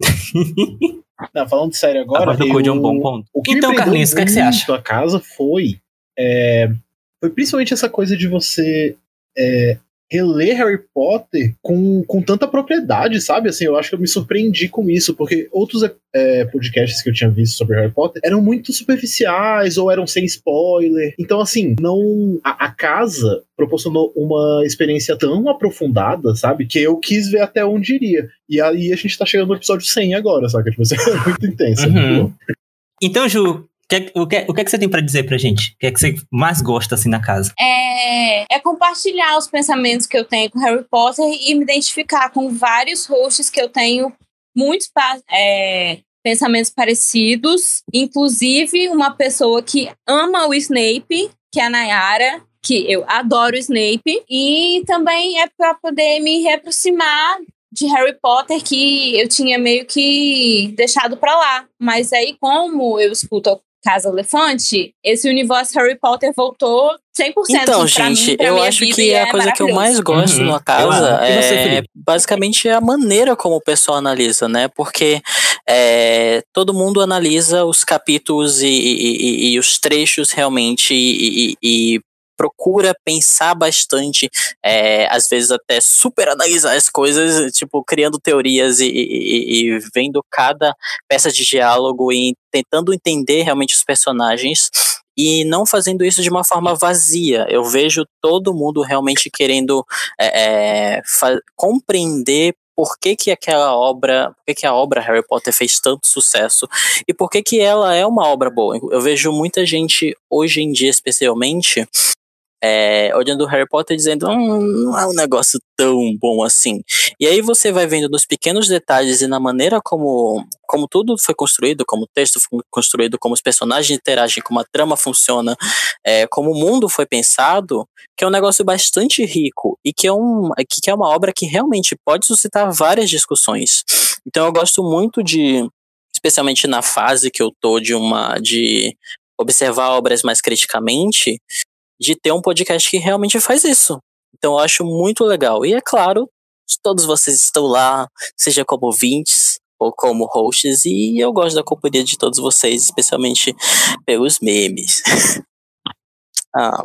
Não, falando sério A agora. voz do Code é um bom ponto. O que Então, Carlinhos, o que é que você acha? a casa foi. é, foi principalmente essa coisa de você é, reler Harry Potter com, com tanta propriedade, sabe? Assim, eu acho que eu me surpreendi com isso, porque outros é, podcasts que eu tinha visto sobre Harry Potter eram muito superficiais ou eram sem spoiler. Então, assim, não. A, a casa proporcionou uma experiência tão aprofundada, sabe? Que eu quis ver até onde iria. E aí a gente tá chegando no episódio 100 agora, sabe? Tipo, assim, é muito intenso. é muito Uhum. Então, Ju, o que, o, que, é que você tem pra dizer pra gente? O que é que você mais gosta assim na casa? É, é compartilhar os pensamentos que eu tenho com Harry Potter e me identificar com vários hosts que eu tenho muitos é, pensamentos parecidos, inclusive uma pessoa que ama o Snape, que é a Nayara, que eu adoro o Snape, e também é para poder me reaproximar de Harry Potter que eu tinha meio que deixado pra lá. Mas aí, como eu escuto Casa Elefante, esse universo Harry Potter voltou 100% Então, pra gente, mim, pra eu acho que a é coisa que eu mais gosto Uhum. na casa Eu é basicamente a maneira como o pessoal analisa, né? Porque é, todo mundo analisa os capítulos e, e- e- e os trechos realmente e, e- e procura pensar bastante, é, às vezes até super analisar as coisas, tipo, criando teorias e, e- e- vendo cada peça de diálogo e tentando entender realmente os personagens e não fazendo isso de uma forma vazia. Eu vejo todo mundo realmente querendo é, é, compreender por que, que aquela obra, por que, que a obra Harry Potter fez tanto sucesso e por que, que ela é uma obra boa. Eu vejo muita gente, hoje em dia especialmente, é, olhando Harry Potter dizendo hum, não é um negócio tão bom assim. E aí você vai vendo nos pequenos detalhes e na maneira como, como tudo foi construído, como o texto foi construído, como os personagens interagem, como a trama funciona, é, como o mundo foi pensado, que é um negócio bastante rico e que é, um, que é uma obra que realmente pode suscitar várias discussões. Então eu gosto muito de, especialmente na fase que eu tô de uma de observar obras mais criticamente, de ter um podcast que realmente faz isso. Então eu acho muito legal. E é claro, todos vocês estão lá, seja como ouvintes ou como hosts, e eu gosto da companhia de todos vocês, especialmente pelos memes. ah,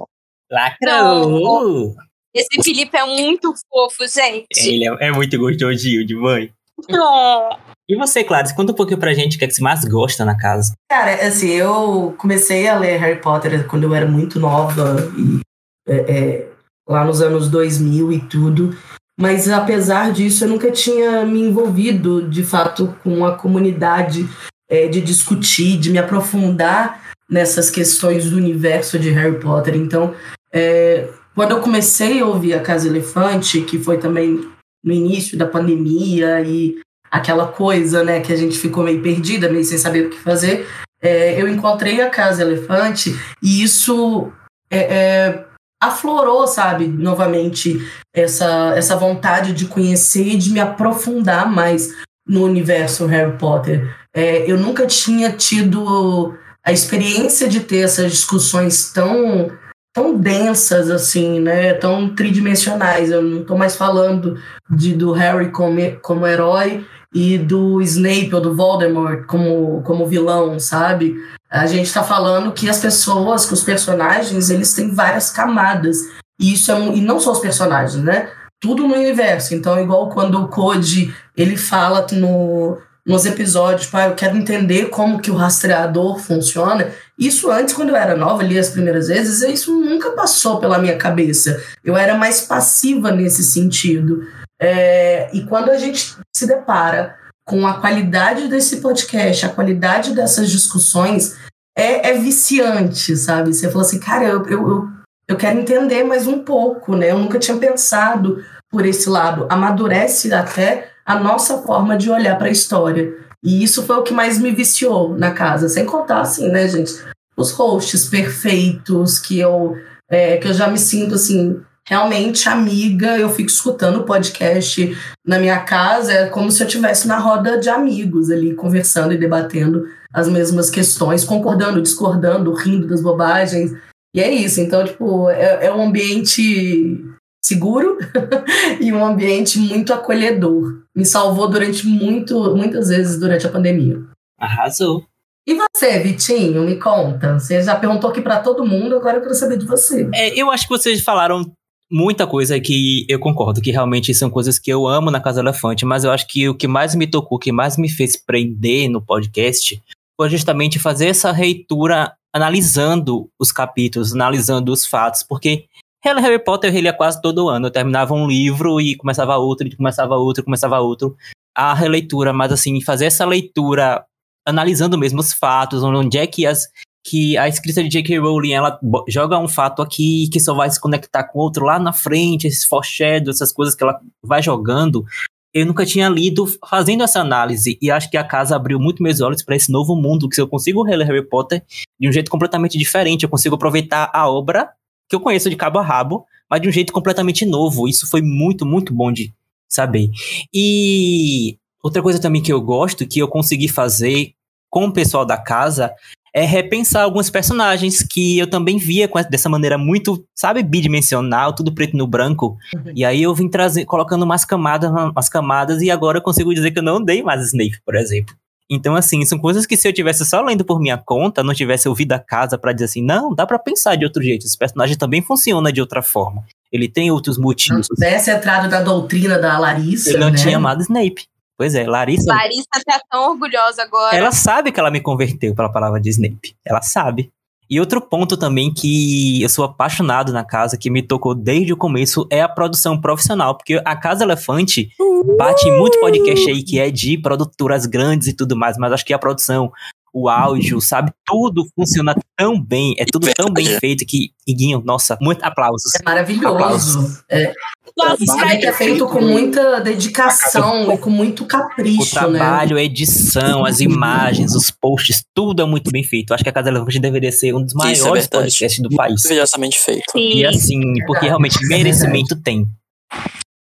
Lacrou! Esse Felipe é muito fofo, gente. Ele é, é muito gostosinho de mãe. Oh. E você, Clarice, conta um pouquinho pra gente o que é que você mais gosta na casa. Cara, assim, eu comecei a ler Harry Potter quando eu era muito nova, e, é, é, lá nos anos 2000 e tudo. Mas apesar disso, eu nunca tinha me envolvido de fato com a comunidade é, de discutir, de me aprofundar nessas questões do universo de Harry Potter. Então, é, quando eu comecei a ouvir a Casa Elefante, que foi também no início da pandemia e aquela coisa, né, que a gente ficou meio perdida, meio sem saber o que fazer, é, eu encontrei a Casa Elefante e isso é, é, aflorou, sabe, novamente essa, essa vontade de conhecer e de me aprofundar mais no universo Harry Potter. É, eu nunca tinha tido a experiência de ter essas discussões tão tão densas assim, né, tão tridimensionais. Eu não estou mais falando de do Harry como, como herói e do Snape ou do Voldemort como, como vilão, sabe? A gente está falando que as pessoas, que os personagens, eles têm várias camadas. E isso é um, e não só os personagens, né? Tudo no universo. Então, igual quando o Code ele fala no, nos episódios, tipo, ah, eu quero entender como que o rastreador funciona. Isso antes, quando eu era nova, ali as primeiras vezes, isso nunca passou pela minha cabeça. Eu era mais passiva nesse sentido. É, e quando a gente se depara com a qualidade desse podcast, a qualidade dessas discussões, é, é viciante, sabe? Você falou assim, cara, eu, eu, eu, eu quero entender mais um pouco, né? Eu nunca tinha pensado por esse lado. Amadurece até a nossa forma de olhar para a história. E isso foi o que mais me viciou na casa. Sem contar, assim, né, gente? Os hosts perfeitos, que eu, é, que eu já me sinto, assim, realmente amiga. Eu fico escutando o podcast na minha casa. É como se eu estivesse na roda de amigos ali, conversando e debatendo as mesmas questões, concordando, discordando, rindo das bobagens. E é isso. Então, tipo, é, é um ambiente seguro e um ambiente muito acolhedor. me salvou durante muito, muitas vezes durante a pandemia. Arrasou. E você, Vitinho, me conta. Você já perguntou aqui pra todo mundo, agora eu quero saber de você. É, eu acho que vocês falaram muita coisa que eu concordo, que realmente são coisas que eu amo na Casa Elefante, mas eu acho que o que mais me tocou, o que mais me fez prender no podcast foi justamente fazer essa reitura analisando os capítulos, analisando os fatos, porque Harry Potter eu relia quase todo ano. Eu terminava um livro e começava outro, e começava outro, e começava outro. A releitura, mas assim, fazer essa leitura analisando mesmo os fatos, onde é que as que a escrita de J.K. Rowling ela joga um fato aqui que só vai se conectar com outro lá na frente, esses foreshadow, essas coisas que ela vai jogando. Eu nunca tinha lido fazendo essa análise e acho que a casa abriu muito meus olhos para esse novo mundo que eu consigo reler Harry Potter de um jeito completamente diferente. Eu consigo aproveitar a obra que eu conheço de cabo a rabo, mas de um jeito completamente novo. Isso foi muito, muito bom de saber. E outra coisa também que eu gosto, que eu consegui fazer com o pessoal da casa, é repensar alguns personagens que eu também via com, dessa maneira muito, sabe, bidimensional, tudo preto no branco. Uhum. E aí eu vim trazer, colocando umas camadas, umas camadas, e agora eu consigo dizer que eu não dei mais Snape, por exemplo. Então, assim, são coisas que se eu tivesse só lendo por minha conta, não tivesse ouvido a casa para dizer assim, não, dá para pensar de outro jeito. Esse personagem também funciona de outra forma. Ele tem outros motivos. Não tivesse entrado da doutrina da Larissa. Ele não né? tinha amado Snape. Pois é, Larissa. Larissa tá tão orgulhosa agora. Ela sabe que ela me converteu pela palavra de Snape. Ela sabe. E outro ponto também que eu sou apaixonado na casa, que me tocou desde o começo, é a produção profissional. Porque a Casa Elefante bate em muito podcast aí que é de produtoras grandes e tudo mais, mas acho que a produção, o áudio, sabe? Tudo funciona tão bem, é tudo tão bem feito que, Iguinho, nossa, muito aplausos. É maravilhoso. Aplausos. É, Nossa, que é feito com muita dedicação e com muito O capricho, né? trabalho, a edição, as imagens, os posts, tudo é muito bem feito. Acho que a Casa Elefante deveria ser um dos Isso é maiores verdade. podcasts do país. Maravilhosamente feito. E assim, porque realmente merecimento tem.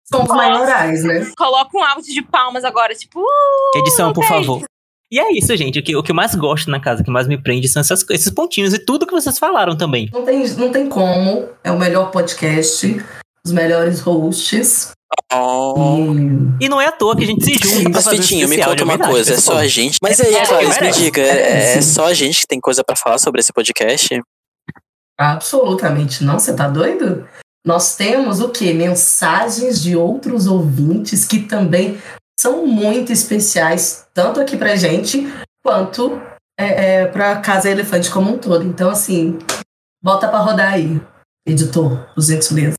São os maiorais, né? Coloca um áudio de palmas agora, tipo. Uh, Edição, por favor. E é isso, gente. O que, o que eu mais gosto na casa, o que mais me prende são essas, esses pontinhos e tudo que vocês falaram também. Não tem, não tem como. É o melhor podcast, os melhores hosts. E não é à toa que a gente se junta Mas, fazer Vitinho, me conta de uma coisa, é só a gente. Mas aí, É, Clarice, me merece. diga, é, é só a gente que tem coisa pra falar sobre esse podcast? Absolutamente não, você tá doido? Nós temos o quê? Mensagens de outros ouvintes que também são muito especiais, tanto aqui pra gente, quanto é, é, pra Casa Elefante como um todo. Então, assim, bota pra rodar aí, editor, por gentileza.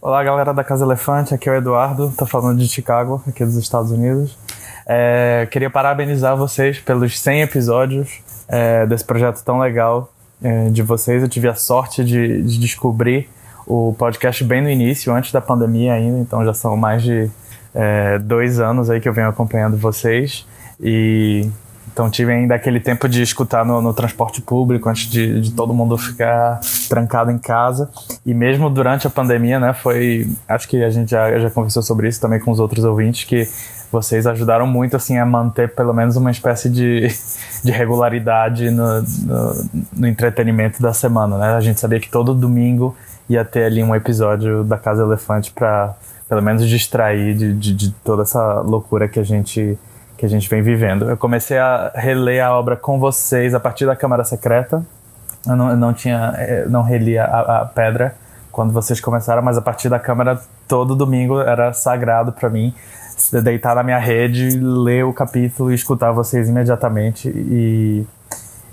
Olá, galera da Casa Elefante, aqui é o Eduardo, tô falando de Chicago, aqui dos Estados Unidos. É, queria parabenizar vocês pelos 100 episódios é, desse projeto tão legal é, de vocês. Eu tive a sorte de, de descobrir o podcast bem no início, antes da pandemia ainda, então já são mais de é, dois anos aí que eu venho acompanhando vocês. E então tive ainda aquele tempo de escutar no, no transporte público antes de, de todo mundo ficar trancado em casa. E mesmo durante a pandemia, né, foi. Acho que a gente já, já conversou sobre isso também com os outros ouvintes, que vocês ajudaram muito assim a manter pelo menos uma espécie de, de regularidade no, no, no entretenimento da semana, né? A gente sabia que todo domingo ia ter ali um episódio da Casa Elefante para pelo menos distrair de, de, de toda essa loucura que a gente que a gente vem vivendo. Eu comecei a reler a obra com vocês a partir da Câmara Secreta. Eu não, eu não tinha, eu não relia a, a Pedra quando vocês começaram, mas a partir da Câmara todo domingo era sagrado para mim deitar na minha rede, ler o capítulo e escutar vocês imediatamente e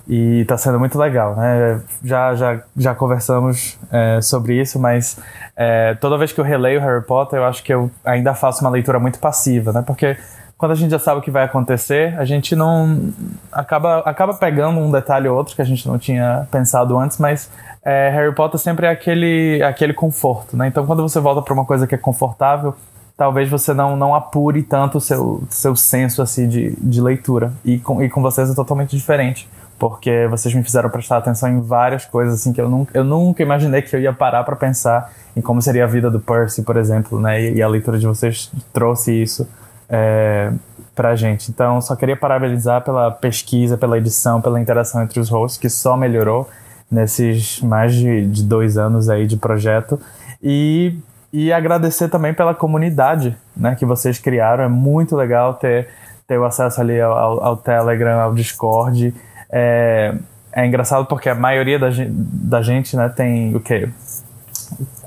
e tá sendo muito legal, né? Já, já, já conversamos é, sobre isso, mas é, toda vez que eu releio Harry Potter, eu acho que eu ainda faço uma leitura muito passiva, né? Porque quando a gente já sabe o que vai acontecer, a gente não acaba, acaba pegando um detalhe ou outro que a gente não tinha pensado antes, mas é, Harry Potter sempre é aquele, aquele conforto, né? Então quando você volta para uma coisa que é confortável, talvez você não, não apure tanto o seu, seu senso assim, de, de leitura. E com, e com vocês é totalmente diferente porque vocês me fizeram prestar atenção em várias coisas assim que eu nunca, eu nunca imaginei que eu ia parar para pensar em como seria a vida do Percy, por exemplo, né? E, e a leitura de vocês trouxe isso é, pra gente. Então, só queria parabenizar pela pesquisa, pela edição, pela interação entre os hosts, que só melhorou nesses mais de, de dois anos aí de projeto. E e agradecer também pela comunidade né, que vocês criaram. É muito legal ter, ter o acesso ali ao, ao Telegram, ao Discord. É, é engraçado porque a maioria da da gente né, tem o quê?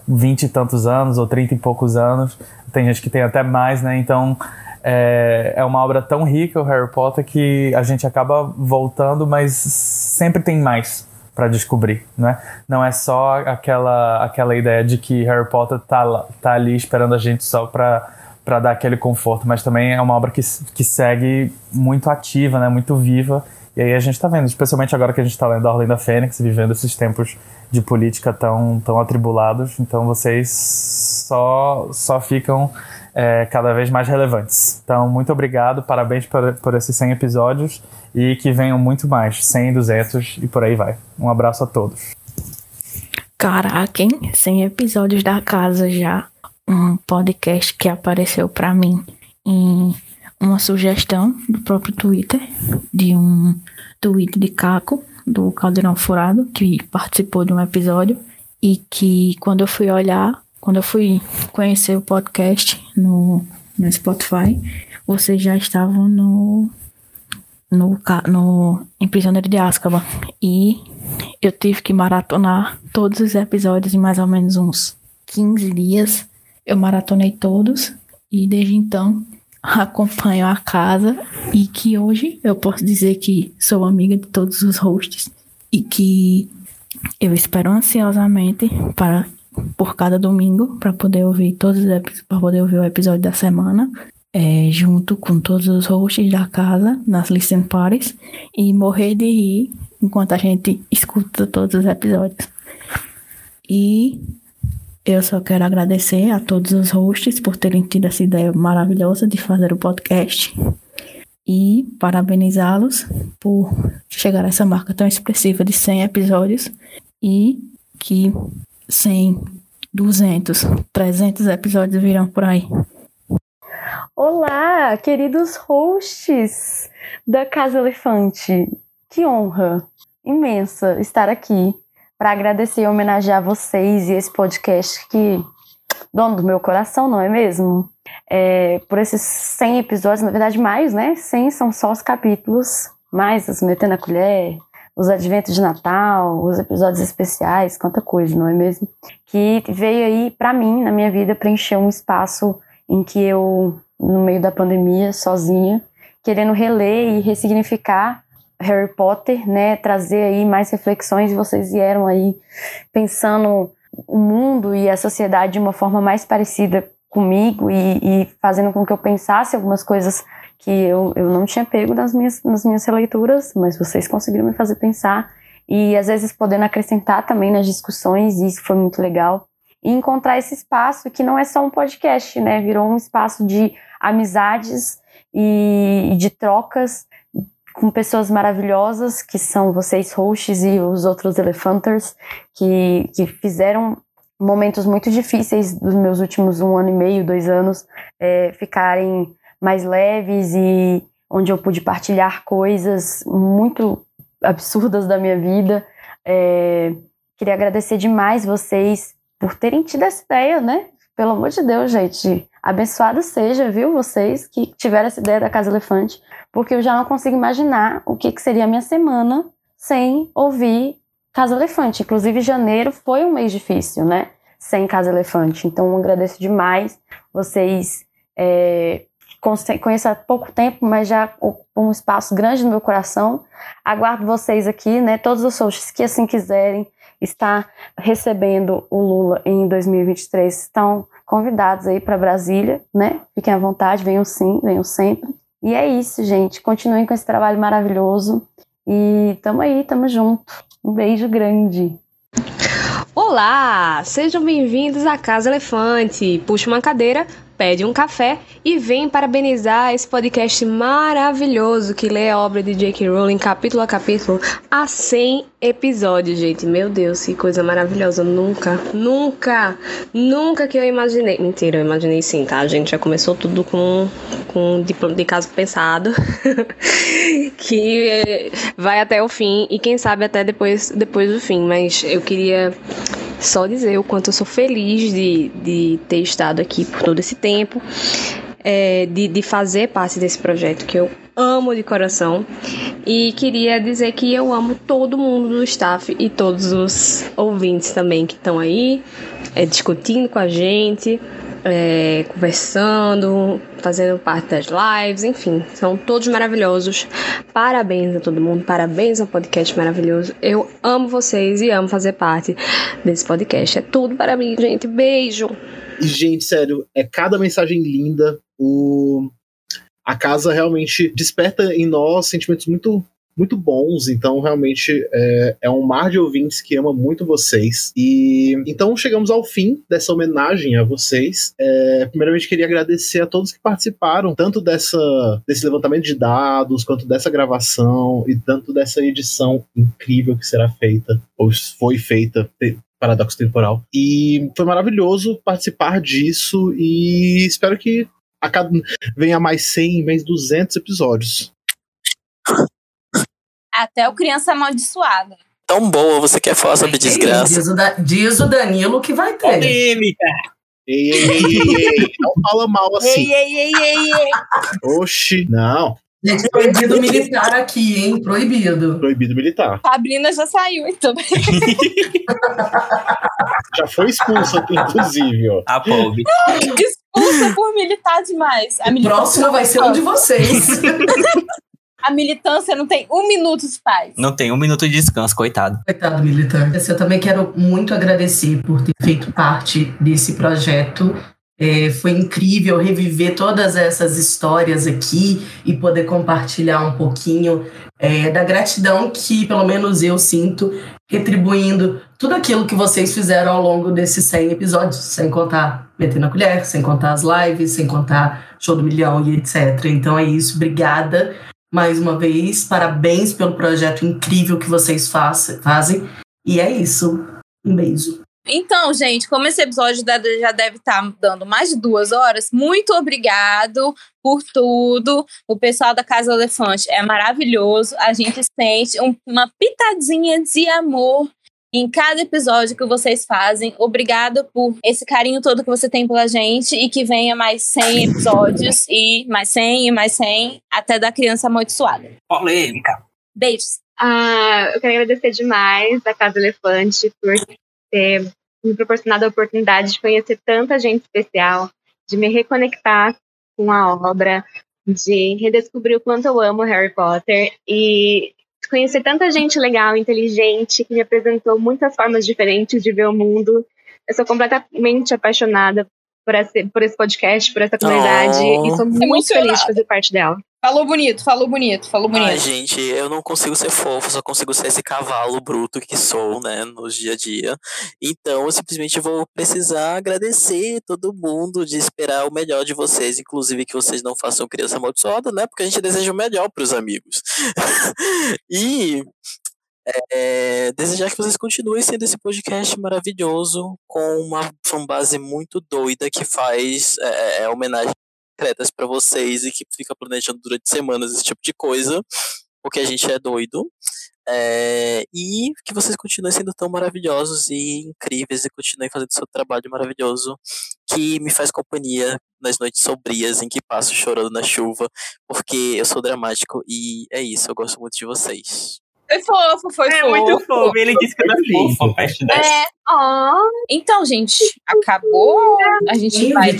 20 e tantos anos ou 30 e poucos anos. Tem gente que tem até mais, né? Então é, é uma obra tão rica, o Harry Potter, que a gente acaba voltando, mas sempre tem mais para descobrir, né? Não é só aquela aquela ideia de que Harry Potter tá, tá ali esperando a gente só para para dar aquele conforto, mas também é uma obra que, que segue muito ativa, né? Muito viva. E aí a gente está vendo, especialmente agora que a gente está lendo a Ordem da Fênix, vivendo esses tempos de política tão, tão atribulados, então vocês só, só ficam é, cada vez mais relevantes. Então, muito obrigado, parabéns por, por esses 100 episódios e que venham muito mais, 100, 200 e por aí vai. Um abraço a todos. Caraca, hein? 100 episódios da casa já. Um podcast que apareceu para mim em uma sugestão do próprio Twitter, de um tweet de Caco, do Caldeirão Furado, que participou de um episódio e que quando eu fui olhar quando eu fui conhecer o podcast no, no Spotify, vocês já estavam no, no, no em Prisioneiro de Azkaban. E eu tive que maratonar todos os episódios em mais ou menos uns 15 dias. Eu maratonei todos e desde então acompanho a casa e que hoje eu posso dizer que sou amiga de todos os hosts e que eu espero ansiosamente para por cada domingo para poder ouvir todos os para poder ouvir o episódio da semana. É, junto com todos os hosts da casa nas listen parties e morrer de rir enquanto a gente escuta todos os episódios. E eu só quero agradecer a todos os hosts por terem tido essa ideia maravilhosa de fazer o podcast e parabenizá-los por chegar a essa marca tão expressiva de 100 episódios e que 100, 200, 300 episódios virão por aí. Olá, queridos hosts da Casa Elefante. Que honra imensa estar aqui para agradecer e homenagear vocês e esse podcast que dono do meu coração, não é mesmo? É, por esses 100 episódios, na verdade mais, né? 100 são só os capítulos, mais as metendo a colher, os adventos de Natal, os episódios especiais, quanta coisa, não é mesmo? Que veio aí para mim, na minha vida, preencher um espaço em que eu, no meio da pandemia, sozinha, querendo reler e ressignificar Harry Potter, né, trazer aí mais reflexões, vocês vieram aí pensando o mundo e a sociedade de uma forma mais parecida comigo e, e fazendo com que eu pensasse algumas coisas que eu, eu não tinha pego nas minhas, nas minhas releituras, mas vocês conseguiram me fazer pensar e às vezes podendo acrescentar também nas discussões, e isso foi muito legal. E encontrar esse espaço que não é só um podcast, né? Virou um espaço de amizades e, e de trocas com pessoas maravilhosas, que são vocês, hosts, e os outros elefanters, que, que fizeram momentos muito difíceis dos meus últimos um ano e meio, dois anos, é, ficarem mais leves e onde eu pude partilhar coisas muito absurdas da minha vida. É, queria agradecer demais vocês por terem tido essa ideia, né? Pelo amor de Deus, gente. Abençoado seja, viu, vocês que tiveram essa ideia da Casa Elefante, porque eu já não consigo imaginar o que, que seria a minha semana sem ouvir Casa Elefante. Inclusive, janeiro foi um mês difícil, né? Sem Casa Elefante. Então, eu agradeço demais vocês é, conheço há pouco tempo, mas já um espaço grande no meu coração. Aguardo vocês aqui, né? Todos os socios que assim quiserem estar recebendo o Lula em 2023 estão convidados aí para Brasília, né? Fiquem à vontade, venham sim, venham sempre. E é isso, gente. Continuem com esse trabalho maravilhoso. E tamo aí, tamo junto. Um beijo grande. Olá, sejam bem-vindos à Casa Elefante. Puxa uma cadeira, pede um café e vem parabenizar esse podcast maravilhoso que lê a obra de J.K. Rowling capítulo a capítulo a 100 episódios, gente. Meu Deus, que coisa maravilhosa. Nunca, nunca, nunca que eu imaginei. Mentira, eu imaginei sim, tá? A gente já começou tudo com, com diploma de caso pensado, que vai até o fim e quem sabe até depois, depois do fim. Mas eu queria só dizer o quanto eu sou feliz de, de ter estado aqui por todo esse tempo, é, de, de fazer parte desse projeto que eu amo de coração. E queria dizer que eu amo todo mundo do staff e todos os ouvintes também que estão aí, é, discutindo com a gente, é, conversando, fazendo parte das lives, enfim, são todos maravilhosos. Parabéns a todo mundo, parabéns ao podcast maravilhoso. Eu amo vocês e amo fazer parte desse podcast. É tudo para mim, gente. Beijo. E, gente, sério, é cada mensagem linda. O... A casa realmente desperta em nós sentimentos muito muito bons, então realmente é, é, um mar de ouvintes que ama muito vocês. E então chegamos ao fim dessa homenagem a vocês. É, primeiramente queria agradecer a todos que participaram, tanto dessa desse levantamento de dados, quanto dessa gravação e tanto dessa edição incrível que será feita, ou foi feita paradoxo temporal. E foi maravilhoso participar disso e espero que a cada, venha mais 100, mais 200 episódios. Até o Criança Amaldiçoada. Tão boa, você quer falar sobre desgraça? Diz o, da, diz o Danilo que vai ter. Polêmica! Ei, ei, ei, ei, não fala mal assim. Ei, ei, ei, ei, ei. Oxi, não. Gente, proibido militar aqui, hein? Proibido. Proibido militar. Sabrina já saiu, então. já foi expulsa, inclusive, ó. A pobre. Expulsa por militar demais. A o próximo vai ser um de vocês. A militância não tem um minuto de paz. Não tem um minuto de descanso, coitado. Coitado militante. Eu também quero muito agradecer por ter feito parte desse projeto. É, foi incrível reviver todas essas histórias aqui e poder compartilhar um pouquinho é, da gratidão que, pelo menos, eu sinto retribuindo tudo aquilo que vocês fizeram ao longo desses 100 episódios, sem contar Meter na Colher, sem contar as lives, sem contar Show do Milhão e etc. Então é isso, obrigada mais uma vez. Parabéns pelo projeto incrível que vocês faz, fazem. E é isso. Um beijo. Então, gente, como esse episódio já deve estar tá dando mais de duas horas, muito obrigado por tudo. O pessoal da Casa Elefante é maravilhoso. A gente sente um, uma pitadinha de amor em cada episódio que vocês fazem. Obrigada por esse carinho todo que você tem pela gente e que venha mais 100 episódios e mais 100 e mais 100 até da criança amaldiçoada. Polêmica. Beijos. Ah, eu quero agradecer demais a Casa Elefante por ter me proporcionado a oportunidade de conhecer tanta gente especial, de me reconectar com a obra, de redescobrir o quanto eu amo Harry Potter e conhecer tanta gente legal, inteligente, que me apresentou muitas formas diferentes de ver o mundo. Eu sou completamente apaixonada por esse, por esse podcast, por essa comunidade, oh. e sou muito feliz de fazer parte dela. Falou bonito, falou bonito, falou bonito. Ai, gente, eu não consigo ser fofo, só consigo ser esse cavalo bruto que sou, né, no dia a dia. Então, eu simplesmente vou precisar agradecer todo mundo de esperar o melhor de vocês, inclusive que vocês não façam criança amaldiçoada, né, porque a gente deseja o melhor para os amigos. e é, desejar que vocês continuem sendo esse podcast maravilhoso, com uma fanbase muito doida que faz é, é, homenagem secretas para vocês e que fica planejando durante semanas esse tipo de coisa, porque a gente é doido. É, e que vocês continuem sendo tão maravilhosos e incríveis e continuem fazendo seu trabalho maravilhoso que me faz companhia nas noites sombrias em que passo chorando na chuva, porque eu sou dramático e é isso, eu gosto muito de vocês. Foi fofo, foi é fofo. muito fofo. Ele disse que era fofo, peste dessa. É, ó. Então, gente, acabou. A gente vai.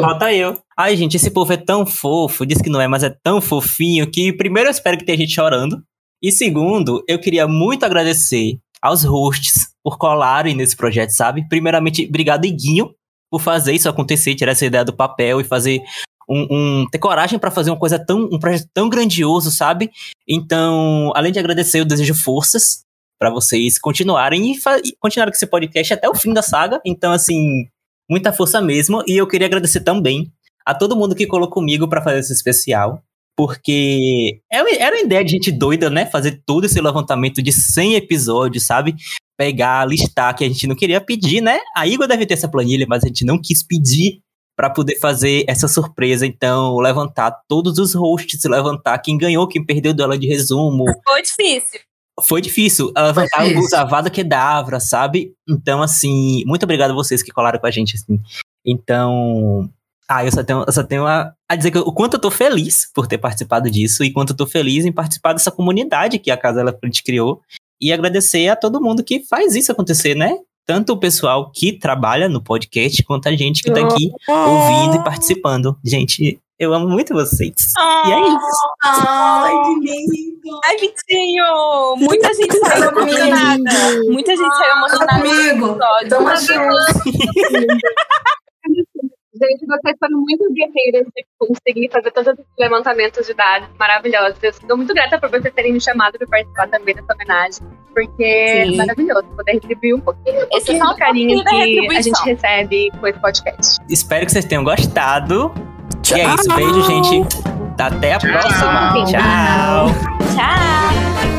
Falta eu. Ai, gente, esse povo é tão fofo. Diz que não é, mas é tão fofinho que, primeiro, eu espero que tenha gente chorando. E segundo, eu queria muito agradecer aos hosts por colarem nesse projeto, sabe? Primeiramente, obrigado, Iguinho, por fazer isso acontecer, tirar essa ideia do papel e fazer um, um, ter coragem para fazer uma coisa tão um projeto tão grandioso, sabe? Então, além de agradecer, eu desejo forças para vocês continuarem e, e continuar com esse podcast até o fim da saga. Então, assim, muita força mesmo. E eu queria agradecer também a todo mundo que colocou comigo para fazer esse especial. Porque era uma ideia de gente doida, né? Fazer todo esse levantamento de 100 episódios, sabe? Pegar, listar, que a gente não queria pedir, né? A Igor deve ter essa planilha, mas a gente não quis pedir para poder fazer essa surpresa. Então, levantar todos os hosts, levantar quem ganhou, quem perdeu dela de resumo. Foi difícil. foi difícil levantar difícil. os Avada Kedavra, sabe? Então, assim, muito obrigado a vocês que colaram com a gente, assim. Então, ah, eu só tenho, eu só tenho a, a dizer que eu- o quanto eu tô feliz por ter participado disso e quanto eu tô feliz em participar dessa comunidade que a Casa Elefante criou e agradecer a todo mundo que faz isso acontecer, né? Tanto o pessoal que trabalha no podcast quanto a gente que tá aqui ouvindo e participando. Gente, eu amo muito vocês. E é isso. Ai, que lindo! Ai, Vitinho! Muita gente saiu emocionada. Muita gente saiu emocionada. comigo. Dá uma chance. Gente, vocês foram muito guerreiras de conseguir fazer todos esses levantamentos de dados maravilhosos. Eu estou muito grata por vocês terem me chamado para participar também dessa homenagem, porque é Sim. maravilhoso poder retribuir um pouquinho, um Esse pouquinho é do carinho que a gente recebe com esse podcast. Espero que vocês tenham gostado. E é isso. Beijo, gente. Até a próxima. Tchau.